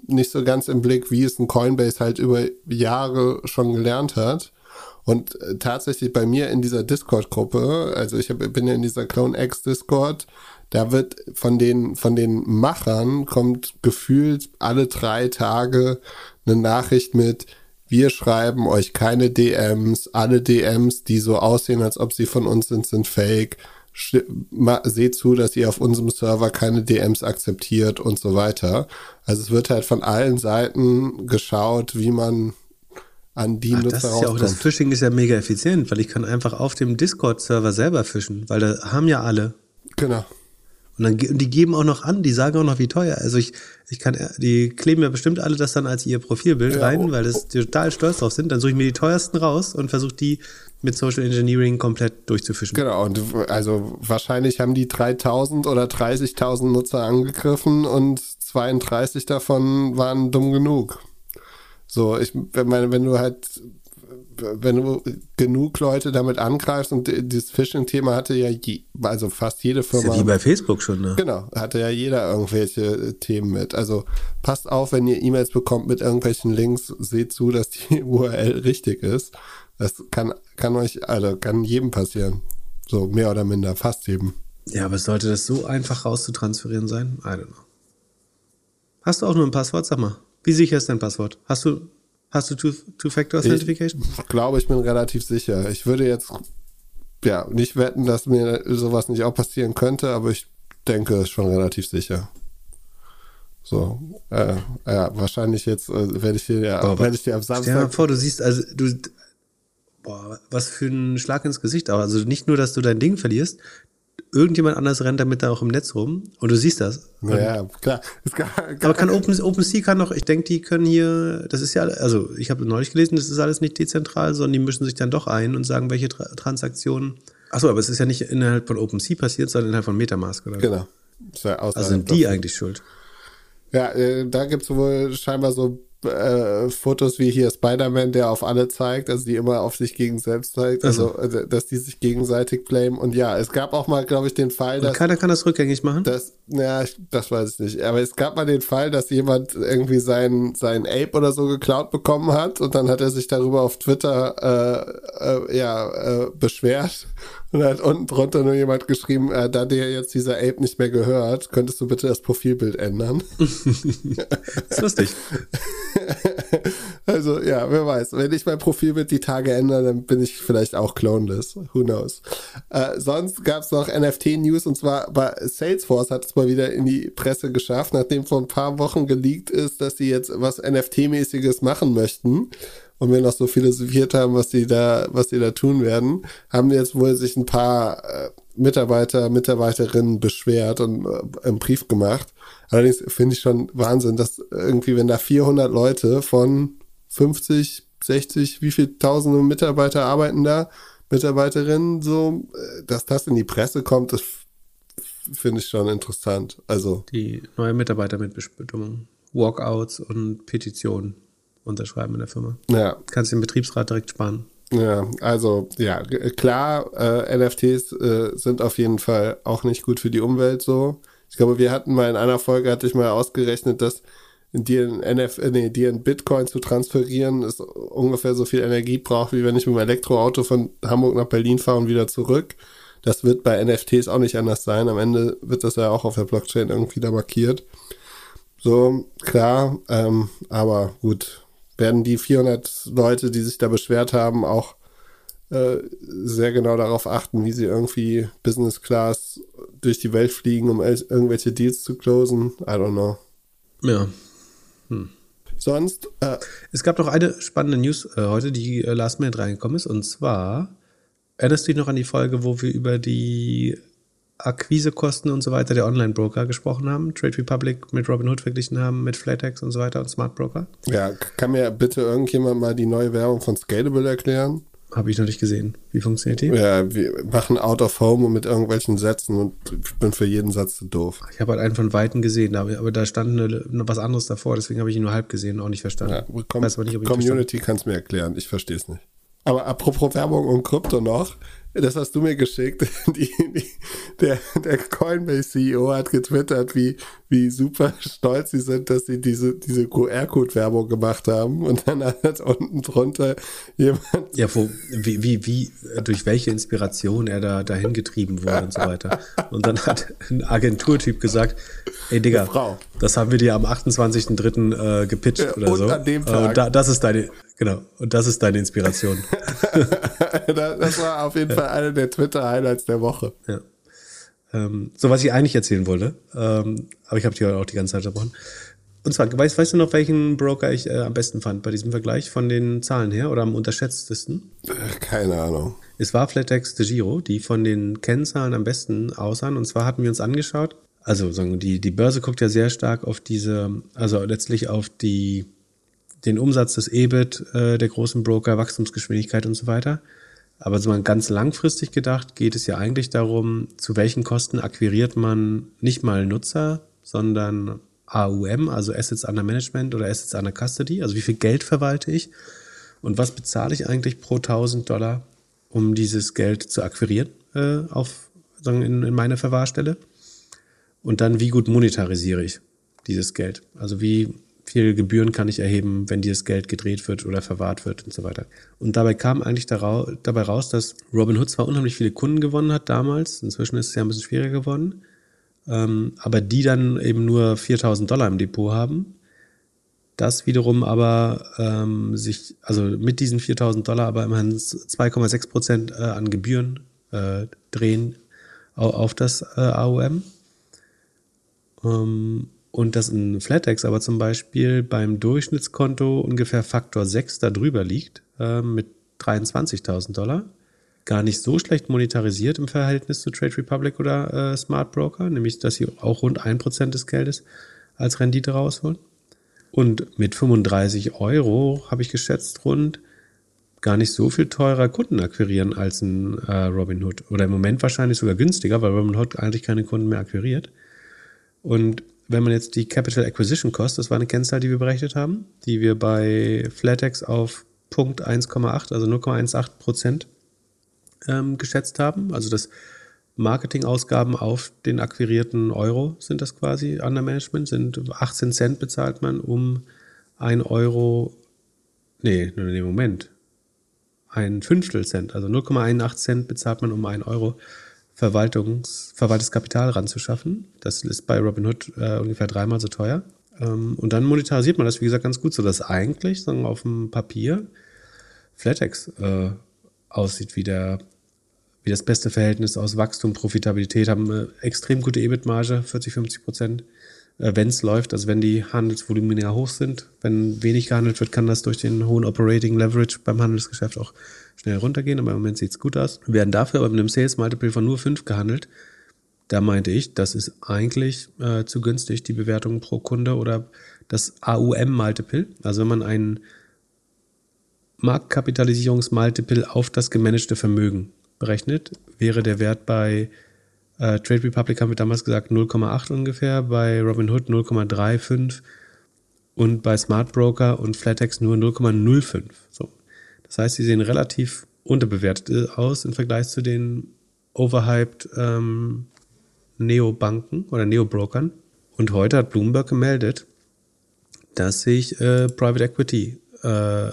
nicht so ganz im Blick, wie es ein Coinbase halt über Jahre schon gelernt hat. Und äh, tatsächlich bei mir in dieser Discord-Gruppe, also ich hab, bin ja in dieser Clone X Discord, da wird von den, von den Machern kommt gefühlt alle drei Tage eine Nachricht mit, wir schreiben euch keine DMs, alle DMs, die so aussehen, als ob sie von uns sind, sind fake. Seht zu, dass ihr auf unserem Server keine DMs akzeptiert und so weiter. Also es wird halt von allen Seiten geschaut, wie man an die Ach, Nutzer das ist ja auch, das rauskommt. Phishing ist ja mega effizient, weil ich kann einfach auf dem Discord-Server selber fischen, weil da haben ja alle. Genau. Und dann, und die geben auch noch an, die sagen auch noch, wie teuer. Also ich, ich kann, die kleben ja bestimmt alle das dann als ihr Profilbild Ja, rein, oh, weil das die total stolz drauf sind. Dann suche ich mir die teuersten raus und versuche die mit Social Engineering komplett durchzufischen. Genau, und also wahrscheinlich haben die 3000 oder 30.000 Nutzer angegriffen und 32 davon waren dumm genug. So, ich meine, wenn du halt, wenn du genug Leute damit angreifst und dieses Phishing-Thema hatte ja, je, also fast jede Firma. Ist ja wie bei Facebook schon, ne? Genau, hatte ja jeder irgendwelche Themen mit. Also passt auf, wenn ihr E-Mails bekommt mit irgendwelchen Links, seht zu, dass die URL richtig ist. Das kann, kann euch, also kann jedem passieren. So mehr oder minder, fast jedem. Ja, aber sollte das so einfach rauszutransferieren sein? I don't know. Hast du auch nur ein Passwort? Sag mal. Wie sicher ist dein Passwort? Hast du, hast du Two-Factor Authentication? Ich glaube, ich bin relativ sicher. Ich würde jetzt ja nicht wetten, dass mir sowas nicht auch passieren könnte, aber ich denke, es ist schon relativ sicher. So, äh, ja, wahrscheinlich jetzt äh, werde ich dir ja, Aber werde ich dir am Stell dir Samstag. mal vor, du siehst, also du, boah, was für ein Schlag ins Gesicht. Aber also nicht nur, dass du dein Ding verlierst, irgendjemand anders rennt damit da auch im Netz rum und du siehst das. Und, Ja, klar. Es kann, aber kann Open, OpenSea kann doch, ich denke, die können hier, das ist ja, also ich habe neulich gelesen, das ist alles nicht dezentral, sondern die mischen sich dann doch ein und sagen, welche Tra Transaktionen. Achso, aber es ist ja nicht innerhalb von OpenSea passiert, sondern innerhalb von Metamask, oder? Genau. Ja Also sind die eigentlich schuld. Ja, äh, da gibt's wohl scheinbar so äh, Fotos wie hier Spider-Man, der auf alle zeigt, also die immer auf sich gegen selbst zeigt, also äh, dass die sich gegenseitig blamen. Und ja, es gab auch mal, glaube ich, den Fall, Und dass keiner kann das rückgängig machen? das, ja, das weiß ich nicht. Aber es gab mal den Fall, dass jemand irgendwie sein, sein Ape oder so geklaut bekommen hat und dann hat er sich darüber auf Twitter äh, äh, ja, äh, beschwert und hat unten drunter nur jemand geschrieben, äh, da dir jetzt dieser Ape nicht mehr gehört, könntest du bitte das Profilbild ändern. Das ist lustig. Also ja, wer weiß. Wenn ich mein Profilbild die Tage ändere, dann bin ich vielleicht auch cloneless. Who knows? Äh, sonst gab es noch NFT-News und zwar bei Salesforce hat es mal wieder in die Presse geschafft, nachdem vor ein paar Wochen geleakt ist, dass sie jetzt was NFT-mäßiges machen möchten und wir noch so philosophiert haben, was sie da, was sie da tun werden, haben jetzt wohl sich ein paar äh, Mitarbeiter, Mitarbeiterinnen beschwert und äh, einen Brief gemacht. Allerdings finde ich schon Wahnsinn, dass irgendwie, wenn da 400 Leute von 50, 60, wie viel tausende Mitarbeiter arbeiten da, Mitarbeiterinnen, so, äh, dass das in die Presse kommt, das finde ich schon interessant. Also, Die neue Mitarbeitermitbestimmung. Walkouts und Petitionen unterschreiben in der Firma. ja, Kannst den Betriebsrat direkt sparen. Ja, also ja, klar, äh, NFTs äh, sind auf jeden Fall auch nicht gut für die Umwelt so. Ich glaube, wir hatten mal in einer Folge, hatte ich mal ausgerechnet, dass dir ein NF, äh, nee, dir ein Bitcoin zu transferieren, ist ungefähr so viel Energie braucht, wie wenn ich mit dem Elektroauto von Hamburg nach Berlin fahre und wieder zurück. Das wird bei NFTs auch nicht anders sein. Am Ende wird das ja auch auf der Blockchain irgendwie da markiert. So, klar, ähm, aber gut. Werden die 400 Leute, die sich da beschwert haben, auch äh, sehr genau darauf achten, wie sie irgendwie Business Class durch die Welt fliegen, um el- irgendwelche Deals zu closen? I don't know. Ja. Sonst, äh, Es gab noch eine spannende News äh, heute, die äh, last minute reingekommen ist. Und zwar, erinnerst du dich noch an die Folge, wo wir über die Akquisekosten und so weiter der Online-Broker gesprochen haben? Trade Republic mit Robinhood verglichen haben, mit Flatex und so weiter und Smart Broker? ja, kann mir bitte irgendjemand mal die neue Werbung von Scalable erklären? Habe ich noch nicht gesehen. Wie funktioniert die? Ja, wir machen Out of Home mit irgendwelchen Sätzen und ich bin für jeden Satz zu doof. Ich habe halt einen von Weitem gesehen, aber, da stand eine, noch was anderes davor, deswegen habe ich ihn nur halb gesehen und auch nicht verstanden. Ja, aber nicht, Community kann es mir erklären, ich verstehe es nicht. Aber apropos Werbung und Krypto noch, das hast du mir geschickt. Die, die, der, der Coinbase-CEO hat getwittert, wie, wie super stolz sie sind, dass sie diese, diese QR-Code-Werbung gemacht haben. Und dann hat unten drunter jemand Ja, wo, wie, wie, wie, durch welche Inspiration er da dahin getrieben wurde und so weiter. Und dann hat ein Agenturtyp gesagt, ey Digga, das haben wir dir am 28.03. Äh, gepitcht Ja, oder und so. an dem Äh, Tag. Und da, das ist deine, genau, und das ist deine Inspiration. das war auf jeden Fall einer der Twitter-Highlights der Woche. ja. ähm, so, was ich eigentlich erzählen wollte, ähm, aber ich habe die auch die ganze Zeit unterbrochen. Und zwar, weißt, weißt du noch, welchen Broker ich äh, am besten fand bei diesem Vergleich von den Zahlen her oder am unterschätztesten? Keine Ahnung. Es war Flatex de Giro, die von den Kennzahlen am besten aussahen. Und zwar hatten wir uns angeschaut, also sagen wir, die, die Börse guckt ja sehr stark auf diese, also letztlich auf die, den Umsatz des EBIT äh, der großen Broker, Wachstumsgeschwindigkeit und so weiter. Aber so mal ganz langfristig gedacht geht es ja eigentlich darum, zu welchen Kosten akquiriert man nicht mal Nutzer, sondern AUM, also Assets Under Management oder Assets Under Custody. Also wie viel Geld verwalte ich und was bezahle ich eigentlich pro 1000 Dollar, um dieses Geld zu akquirieren äh, auf, sagen, in, in meiner Verwahrstelle. Und dann, wie gut monetarisiere ich dieses Geld? Also wie viel Gebühren kann ich erheben, wenn dieses Geld gedreht wird oder verwahrt wird und so weiter. Und dabei kam eigentlich dabei raus, dass Robinhood zwar unheimlich viele Kunden gewonnen hat damals, inzwischen ist es ja ein bisschen schwieriger geworden, ähm, aber die dann eben nur 4000 Dollar im Depot haben. Das wiederum aber ähm, sich, also mit diesen 4000 Dollar aber immerhin 2,6 Prozent äh, an Gebühren äh, drehen auf, auf das äh, AOM. Ähm, und dass ein Flatex aber zum Beispiel beim Durchschnittskonto ungefähr Faktor 6 darüber liegt, äh, mit 23.000 Dollar. Gar nicht so schlecht monetarisiert im Verhältnis zu Trade Republic oder äh, Smart Broker, nämlich dass sie auch rund 1% des Geldes als Rendite rausholen. Und mit 35 Euro habe ich geschätzt rund gar nicht so viel teurer Kunden akquirieren als ein äh, Robinhood. Oder im Moment wahrscheinlich sogar günstiger, weil Robinhood eigentlich keine Kunden mehr akquiriert. Und wenn man jetzt die Capital Acquisition Cost, das war eine Kennzahl, die wir berechnet haben, die wir bei Flatex auf Punkt 1,8, also 0,18 Prozent ähm, geschätzt haben. Also das Marketingausgaben auf den akquirierten Euro sind das quasi under Management, sind 18 Cent bezahlt man um ein Euro, nee, nee, Moment, ein Fünftel Cent, also 0,18 Cent bezahlt man um ein Euro Verwaltungs, verwaltetes Kapital ranzuschaffen. Das ist bei Robinhood äh, ungefähr dreimal so teuer. Ähm, und dann monetarisiert man das, wie gesagt, ganz gut, so dass eigentlich sagen, auf dem Papier Flatex äh, aussieht wie der wie das beste Verhältnis aus Wachstum, Profitabilität, haben eine extrem gute EBIT-Marge, 40, 50 Prozent, wenn es läuft, also wenn die Handelsvolumina hoch sind. Wenn wenig gehandelt wird, kann das durch den hohen Operating Leverage beim Handelsgeschäft auch schnell runtergehen, aber im Moment sieht es gut aus. Wir werden dafür aber mit einem Sales Multiple von nur 5 gehandelt. Da meinte ich, das ist eigentlich äh, zu günstig, die Bewertung pro Kunde oder das AUM Multiple. Also wenn man einen Marktkapitalisierungsmultiple auf das gemanagte Vermögen berechnet, wäre der Wert bei äh, Trade Republic, haben wir damals gesagt, 0,8 ungefähr, bei Robinhood 0,35 und bei Smart Broker und Flatex nur 0,05. So. Das heißt, sie sehen relativ unterbewertet aus im Vergleich zu den overhyped ähm, Neobanken oder Neobrokern. Und heute hat Bloomberg gemeldet, dass sich äh, Private Equity äh,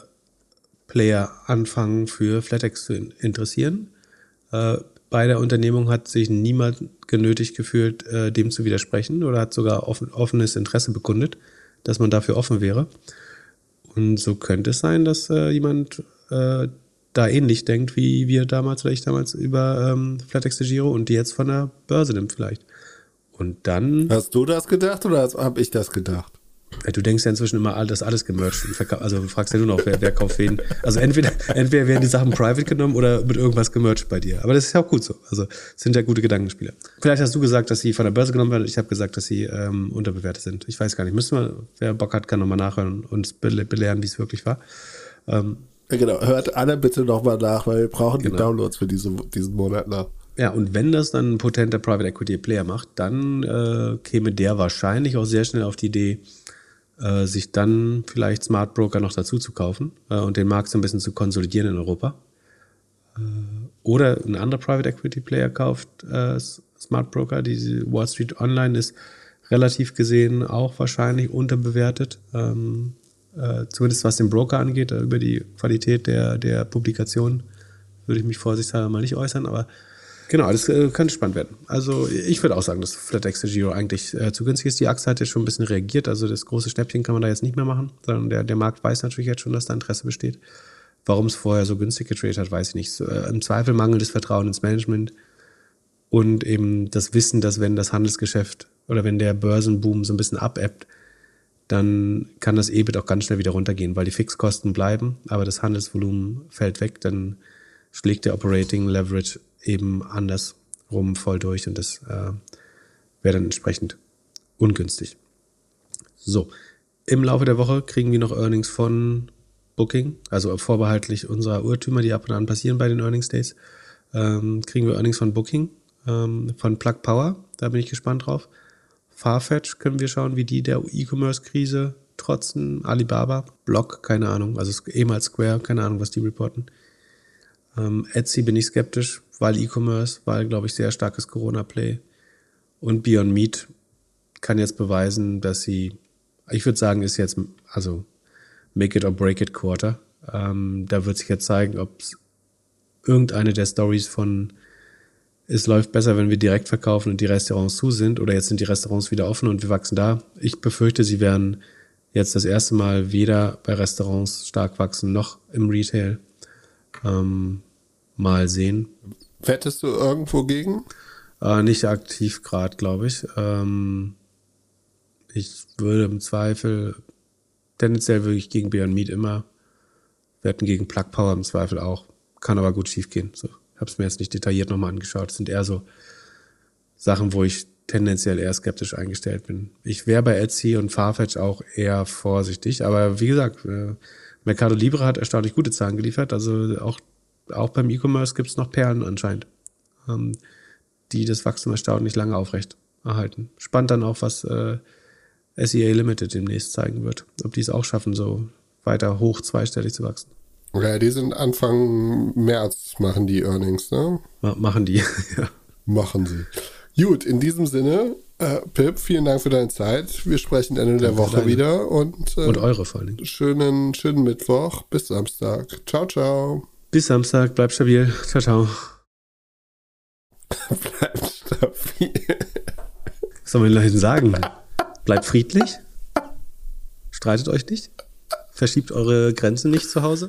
Player anfangen für Flatex zu interessieren. Äh, bei der Unternehmung hat sich niemand genötigt gefühlt, äh, dem zu widersprechen oder hat sogar offen, offenes Interesse bekundet, dass man dafür offen wäre. Und so könnte es sein, dass äh, jemand äh, da ähnlich denkt, wie wir damals oder ich damals über ähm, Flatex Giro und die jetzt von der Börse nimmt vielleicht. Und dann. Hast du das gedacht oder habe ich das gedacht? Du denkst ja inzwischen immer, das alles gemerged. Also fragst ja nur noch, wer, wer kauft wen. Also entweder, entweder werden die Sachen private genommen oder mit irgendwas gemerged bei dir. Aber das ist ja auch gut so. Also sind ja gute Gedankenspiele. Vielleicht hast du gesagt, dass sie von der Börse genommen werden. Ich habe gesagt, dass sie ähm, unterbewertet sind. Ich weiß gar nicht. Müssen wir, wer Bock hat, kann nochmal nachhören und uns belehren, wie es wirklich war. Ähm, ja, genau, hört alle bitte nochmal nach, weil wir brauchen genau. die Downloads für diese, diesen Monat nach. Ja, und wenn das dann ein potenter Private Equity Player macht, dann äh, käme der wahrscheinlich auch sehr schnell auf die Idee, äh, sich dann vielleicht Smart Broker noch dazu zu kaufen äh, und den Markt so ein bisschen zu konsolidieren in Europa. Äh, oder ein anderer Private Equity Player kauft äh, Smart Broker. Diese Wall Street Online ist relativ gesehen auch wahrscheinlich unterbewertet. Ähm, äh, zumindest was den Broker angeht, über die Qualität der, der Publikation würde ich mich vorsichtshalber mal nicht äußern, aber genau, das äh, könnte spannend werden. Also ich würde auch sagen, dass FlatEx Giro eigentlich äh, zu günstig ist. Die Aktie hat jetzt schon ein bisschen reagiert, also das große Schnäppchen kann man da jetzt nicht mehr machen, sondern der, der Markt weiß natürlich jetzt schon, dass da Interesse besteht. Warum es vorher so günstig getradet hat, weiß ich nicht. So, äh, Im Zweifel mangelndes Vertrauen ins Management und eben das Wissen, dass wenn das Handelsgeschäft oder wenn der Börsenboom so ein bisschen abebbt, dann kann das EBIT auch ganz schnell wieder runtergehen, weil die Fixkosten bleiben, aber das Handelsvolumen fällt weg, dann schlägt der Operating Leverage eben andersrum voll durch und das äh, wäre dann entsprechend ungünstig. So, im Laufe der Woche kriegen wir noch Earnings von Booking, also vorbehaltlich unserer Urtümer, die ab und an passieren bei den Earnings Days, ähm, kriegen wir Earnings von Booking, ähm, von Plug Power. Da bin ich gespannt drauf. Farfetch können wir schauen, wie die der E-Commerce-Krise trotzen. Alibaba, Block, keine Ahnung, also ehemals Square, keine Ahnung, was die reporten. Ähm, Etsy bin ich skeptisch, weil E-Commerce, weil, glaube ich, sehr starkes Corona-Play. Und Beyond Meat kann jetzt beweisen, dass sie, ich würde sagen, ist jetzt, also Make it or break it Quarter. Ähm, da wird sich jetzt zeigen, ob irgendeine der Stories von es läuft besser, wenn wir direkt verkaufen und die Restaurants zu sind oder jetzt sind die Restaurants wieder offen und wir wachsen da. Ich befürchte, sie werden jetzt das erste Mal weder bei Restaurants stark wachsen noch im Retail. Ähm, mal sehen. Wettest du irgendwo gegen? Äh, nicht aktiv gerade, glaube ich. Ähm, ich würde im Zweifel tendenziell wirklich gegen Beyond Meat immer. wetten gegen Plug Power im Zweifel auch. Kann aber gut schiefgehen. So, habe es mir jetzt nicht detailliert nochmal angeschaut. Das sind eher so Sachen, wo ich tendenziell eher skeptisch eingestellt bin. Ich wäre bei Etsy und Farfetch auch eher vorsichtig. Aber wie gesagt, äh, Mercado Libre hat erstaunlich gute Zahlen geliefert. Also auch, auch beim E-Commerce gibt es noch Perlen anscheinend, ähm, die das Wachstum erstaunlich lange aufrecht erhalten. Spannend dann auch, was äh, SEA Limited demnächst zeigen wird. Ob die es auch schaffen, so weiter hoch zweistellig zu wachsen. Ja, die sind Anfang März, machen die Earnings, ne? machen die, ja. Machen sie. Gut, in diesem Sinne, äh, Pip, vielen Dank für deine Zeit. Wir sprechen Ende der Woche wieder und, äh, und eure vor allem. Schönen, schönen Mittwoch. Bis Samstag. Ciao, ciao. Bis Samstag, bleib stabil. Ciao, ciao. bleib stabil. Was soll man den Leuten sagen? Bleibt friedlich. Streitet euch nicht. Verschiebt eure Grenzen nicht zu Hause.